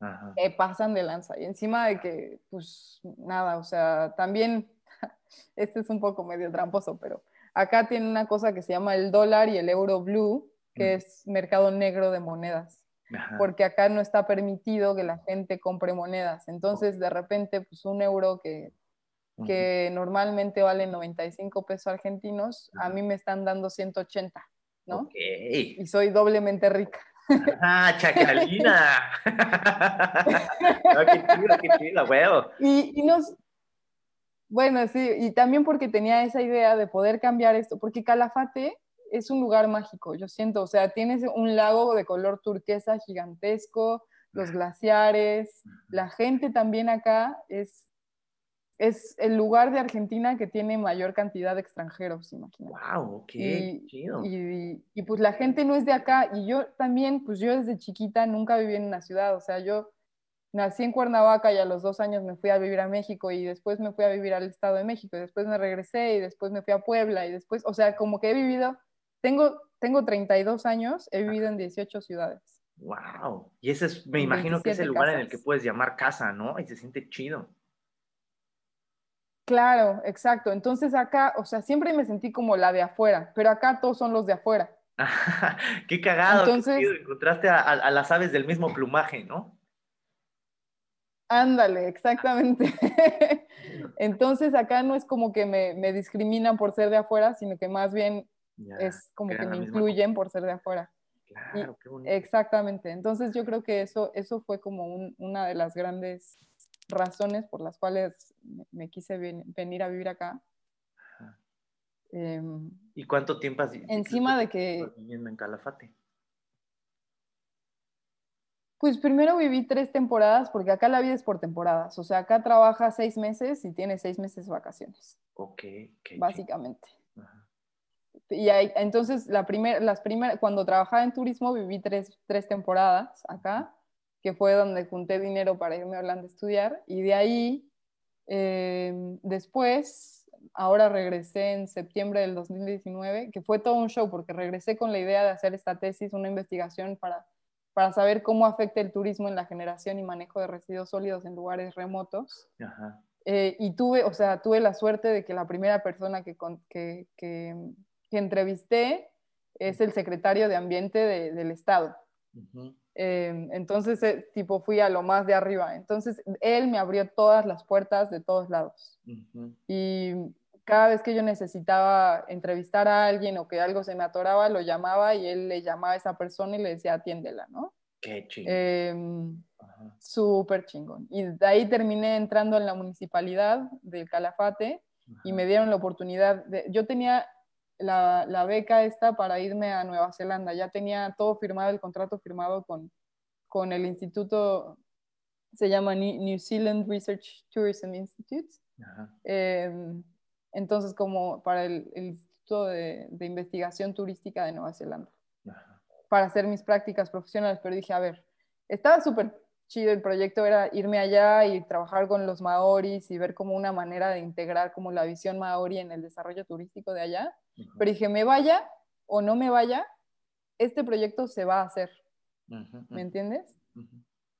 Ajá. que pasan de lanza. Y encima de que, pues nada, o sea, también, este es un poco medio tramposo, pero acá tiene una cosa que se llama el dólar y el euro blue, que Mm. es mercado negro de monedas, Ajá. porque acá no está permitido que la gente compre monedas. Entonces, de repente, pues un euro que, que normalmente vale 95 pesos argentinos, a mí me están dando 180, ¿no? Y soy doblemente rica. Ah, chacalina. Ah, qué chido, qué chido, huevo. Y, y nos, bueno, sí, y también porque tenía esa idea de poder cambiar esto, porque Calafate es un lugar mágico, yo siento, o sea, tienes un lago de color turquesa gigantesco, los glaciares, la gente también acá es, es el lugar de Argentina que tiene mayor cantidad de extranjeros, imagínate. Wow, ok, Y, chido. y- y, pues la gente no es de acá y yo también, pues yo desde chiquita nunca viví en una ciudad, o sea, yo nací en Cuernavaca y a los dos años me fui a vivir a México y después me fui a vivir al Estado de México y después me regresé y después me fui a Puebla y después, o sea, como que he vivido, tengo, tengo 32 años, he vivido en 18 ciudades. Wow. Y ese es, me imagino que es el 27 lugar en el que puedes llamar casa, ¿no? Y se siente chido. Claro, exacto. Entonces acá, o sea, siempre me sentí como la de afuera, pero acá todos son los de afuera. qué cagado, Entonces-. Encontraste a, a- a las aves del mismo plumaje, ¿no? Ándale, exactamente. Entonces acá no es como que me, me discriminan por ser de afuera, sino que más bien Ya, es como que me misma incluyen por ser de afuera. Claro, qué bonito. Exactamente. Entonces yo creo que eso, eso fue como un- una de las grandes razones por las cuales me, quise ven- venir a vivir acá. Em, ¿Y cuánto tiempo has encima de que, viviendo en Calafate? Pues primero viví tres temporadas, porque acá la vida es por temporadas. O sea, acá trabajas seis meses y tienes seis meses vacaciones, Ok, chido. básicamente. Ajá. Y ahí, entonces, la primer, las primer, cuando trabajaba en turismo, viví tres, tres temporadas acá, que fue donde junté dinero para irme a Holanda a estudiar. Y de ahí, eh, después, ahora regresé en septiembre del 2019, que fue todo un show, porque regresé con la idea de hacer esta tesis, una investigación para, para saber cómo afecta el turismo en la generación y manejo de residuos sólidos en lugares remotos. Ajá. Eh, y tuve, o sea, tuve la suerte de que la primera persona que, con- que, que, que entrevisté es el secretario de Ambiente de- del Estado. Eh, entonces, eh, tipo, fui a lo más de arriba. Entonces, él me abrió todas las puertas de todos lados. Y cada vez que yo necesitaba entrevistar a alguien o que algo se me atoraba, lo llamaba y él le llamaba a esa persona y le decía, atiéndela, ¿no? Qué chido. Eh. Súper chingón. Y de ahí terminé entrando en la municipalidad del Calafate y Ajá. me dieron la oportunidad de... Yo tenía la, la beca esta para irme a Nueva Zelanda, ya tenía todo firmado, el contrato firmado con, con el instituto, se llama New New Zealand Research Tourism Institute. Ajá. Eh, entonces, como para el, el Instituto de, de Investigación Turística de Nueva Zelanda Ajá. para hacer mis prácticas profesionales, pero dije, a ver, estaba súper chido el proyecto, era irme allá y trabajar con los maoris y ver como una manera de integrar como la visión maori en el desarrollo turístico de allá. Pero dije, me vaya o no me vaya, este proyecto se va a hacer. ¿me entiendes?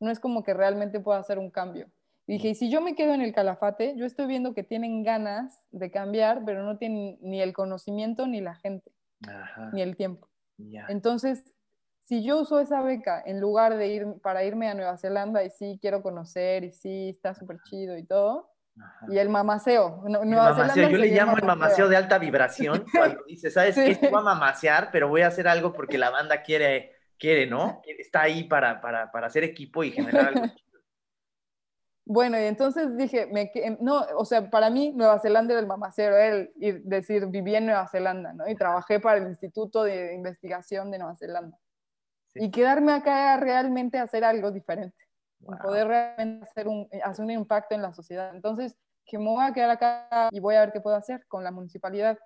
No es como que realmente pueda hacer un cambio. Y dije, y si yo me quedo en el calafate, yo estoy viendo que tienen ganas de cambiar, pero no tienen ni el conocimiento, ni la gente, Ajá. ni el tiempo. Entonces, si yo uso esa beca en lugar de ir para irme a Nueva Zelanda y sí quiero conocer y sí está súper chido y todo, Ajá. y el mamaceo. No- El mamaceo, yo le llamo el mamaceo de alta vibración cuando dice, ¿sabes Sí. qué? Sí voy a mamasear, pero voy a hacer algo porque la banda quiere, quiere, ¿no? Está ahí para, para, para hacer equipo y generar algo. Bueno, y entonces dije, me, que- no, o sea, para mí Nueva Zelanda era el mamacero, era el ir- decir, viví en Nueva Zelanda, ¿no? Y trabajé para el Instituto de Investigación de Nueva Zelanda. Sí. Y quedarme acá era realmente hacer algo diferente. y Wow. poder realmente hacer un, hacer un impacto en la sociedad. Entonces, que me voy a quedar acá y voy a ver qué puedo hacer con la municipalidad.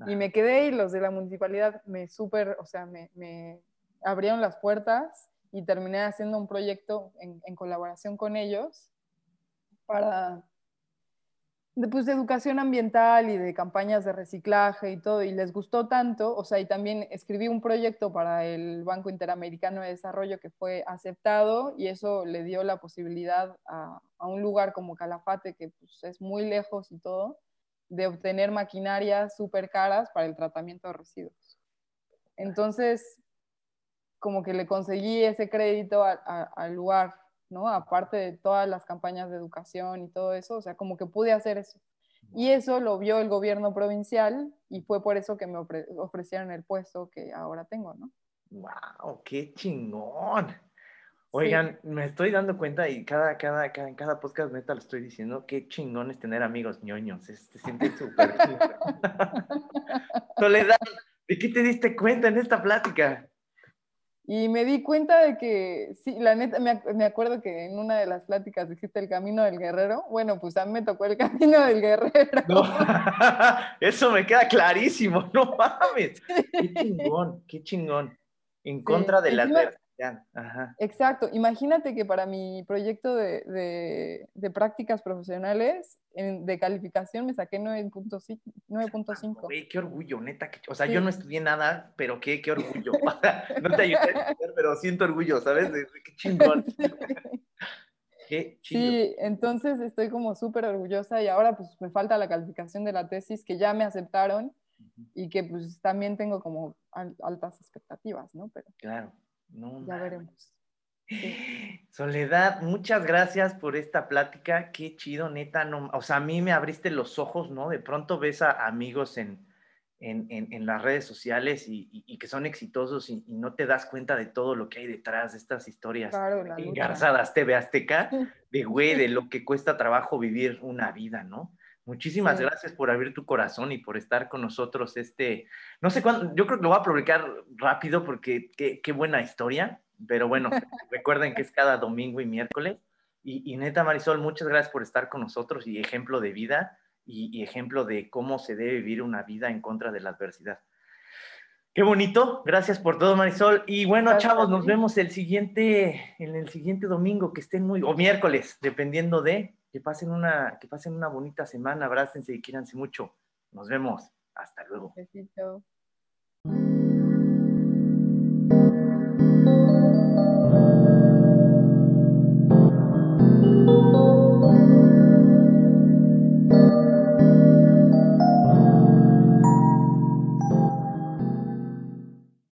Y Ajá. me quedé y los de la municipalidad me súper, o sea, me, me abrieron las puertas y terminé haciendo un proyecto en, en colaboración con ellos para de, pues, de educación ambiental y de campañas de reciclaje y todo, y les gustó tanto, o sea, y también escribí un proyecto para el Banco Interamericano de Desarrollo que fue aceptado y eso le dio la posibilidad a, un lugar como Calafate, que pues, es muy lejos y todo, de obtener maquinarias súper caras para el tratamiento de residuos. Entonces, como que le conseguí ese crédito al lugar ¿no? Aparte de todas las campañas de educación y todo eso, o sea, como que pude hacer eso. Y eso lo vio el gobierno provincial y fue por eso que me ofrecieron el puesto que ahora tengo, ¿no? ¡Wow! ¡Qué chingón! Oigan, me estoy dando cuenta y cada, cada, cada, en cada podcast neta lo estoy diciendo, qué chingón es tener amigos ñoños, se, siente súper Soledad, ¿de qué te diste cuenta en esta plática? Y me di cuenta de que, sí, la neta, me, me, acuerdo que en una de las pláticas dijiste el camino del guerrero. Bueno, pues a mí me tocó el camino del guerrero. No, eso me queda clarísimo, no mames. Qué chingón, qué chingón. En contra de la adversidad. Exacto. Imagínate que para mi proyecto de, de, prácticas profesionales, de calificación, me saqué 9.5. qué orgullo, neta. o sea, yo no estudié nada, pero qué, qué orgullo. no te ayudé a estudiar, pero siento orgullo, ¿sabes? qué chingón. Qué sí, entonces estoy como súper orgullosa y ahora pues me falta la calificación de la tesis que ya me aceptaron y que pues también tengo como altas expectativas, ¿no? Pero... Claro. No, ya veremos. Soledad, muchas gracias por esta plática. Qué chido, neta. No, o sea, a mí me abriste los ojos, ¿no? De pronto ves a amigos en, en, en, las redes sociales y, y, que son exitosos y, no te das cuenta de todo lo que hay detrás de estas historias claro, engarzadas TV Azteca, de güey, de lo que cuesta trabajo vivir una vida, ¿no? Muchísimas gracias por abrir tu corazón y por estar con nosotros. Este, no sé cuándo, yo creo que lo voy a publicar rápido porque qué, qué buena historia, pero bueno, recuerden que es cada domingo y miércoles. Y, neta, Marisol, muchas gracias por estar con nosotros y ejemplo de vida y, ejemplo de cómo se debe vivir una vida en contra de la adversidad. Qué bonito, gracias por todo, Marisol. Y bueno, chavos, nos vemos el siguiente, en el siguiente domingo, que estén muy, o miércoles, dependiendo de que pasen una, que pasen una bonita semana, abrácense y quírense mucho. Nos vemos. Hasta luego. Besito.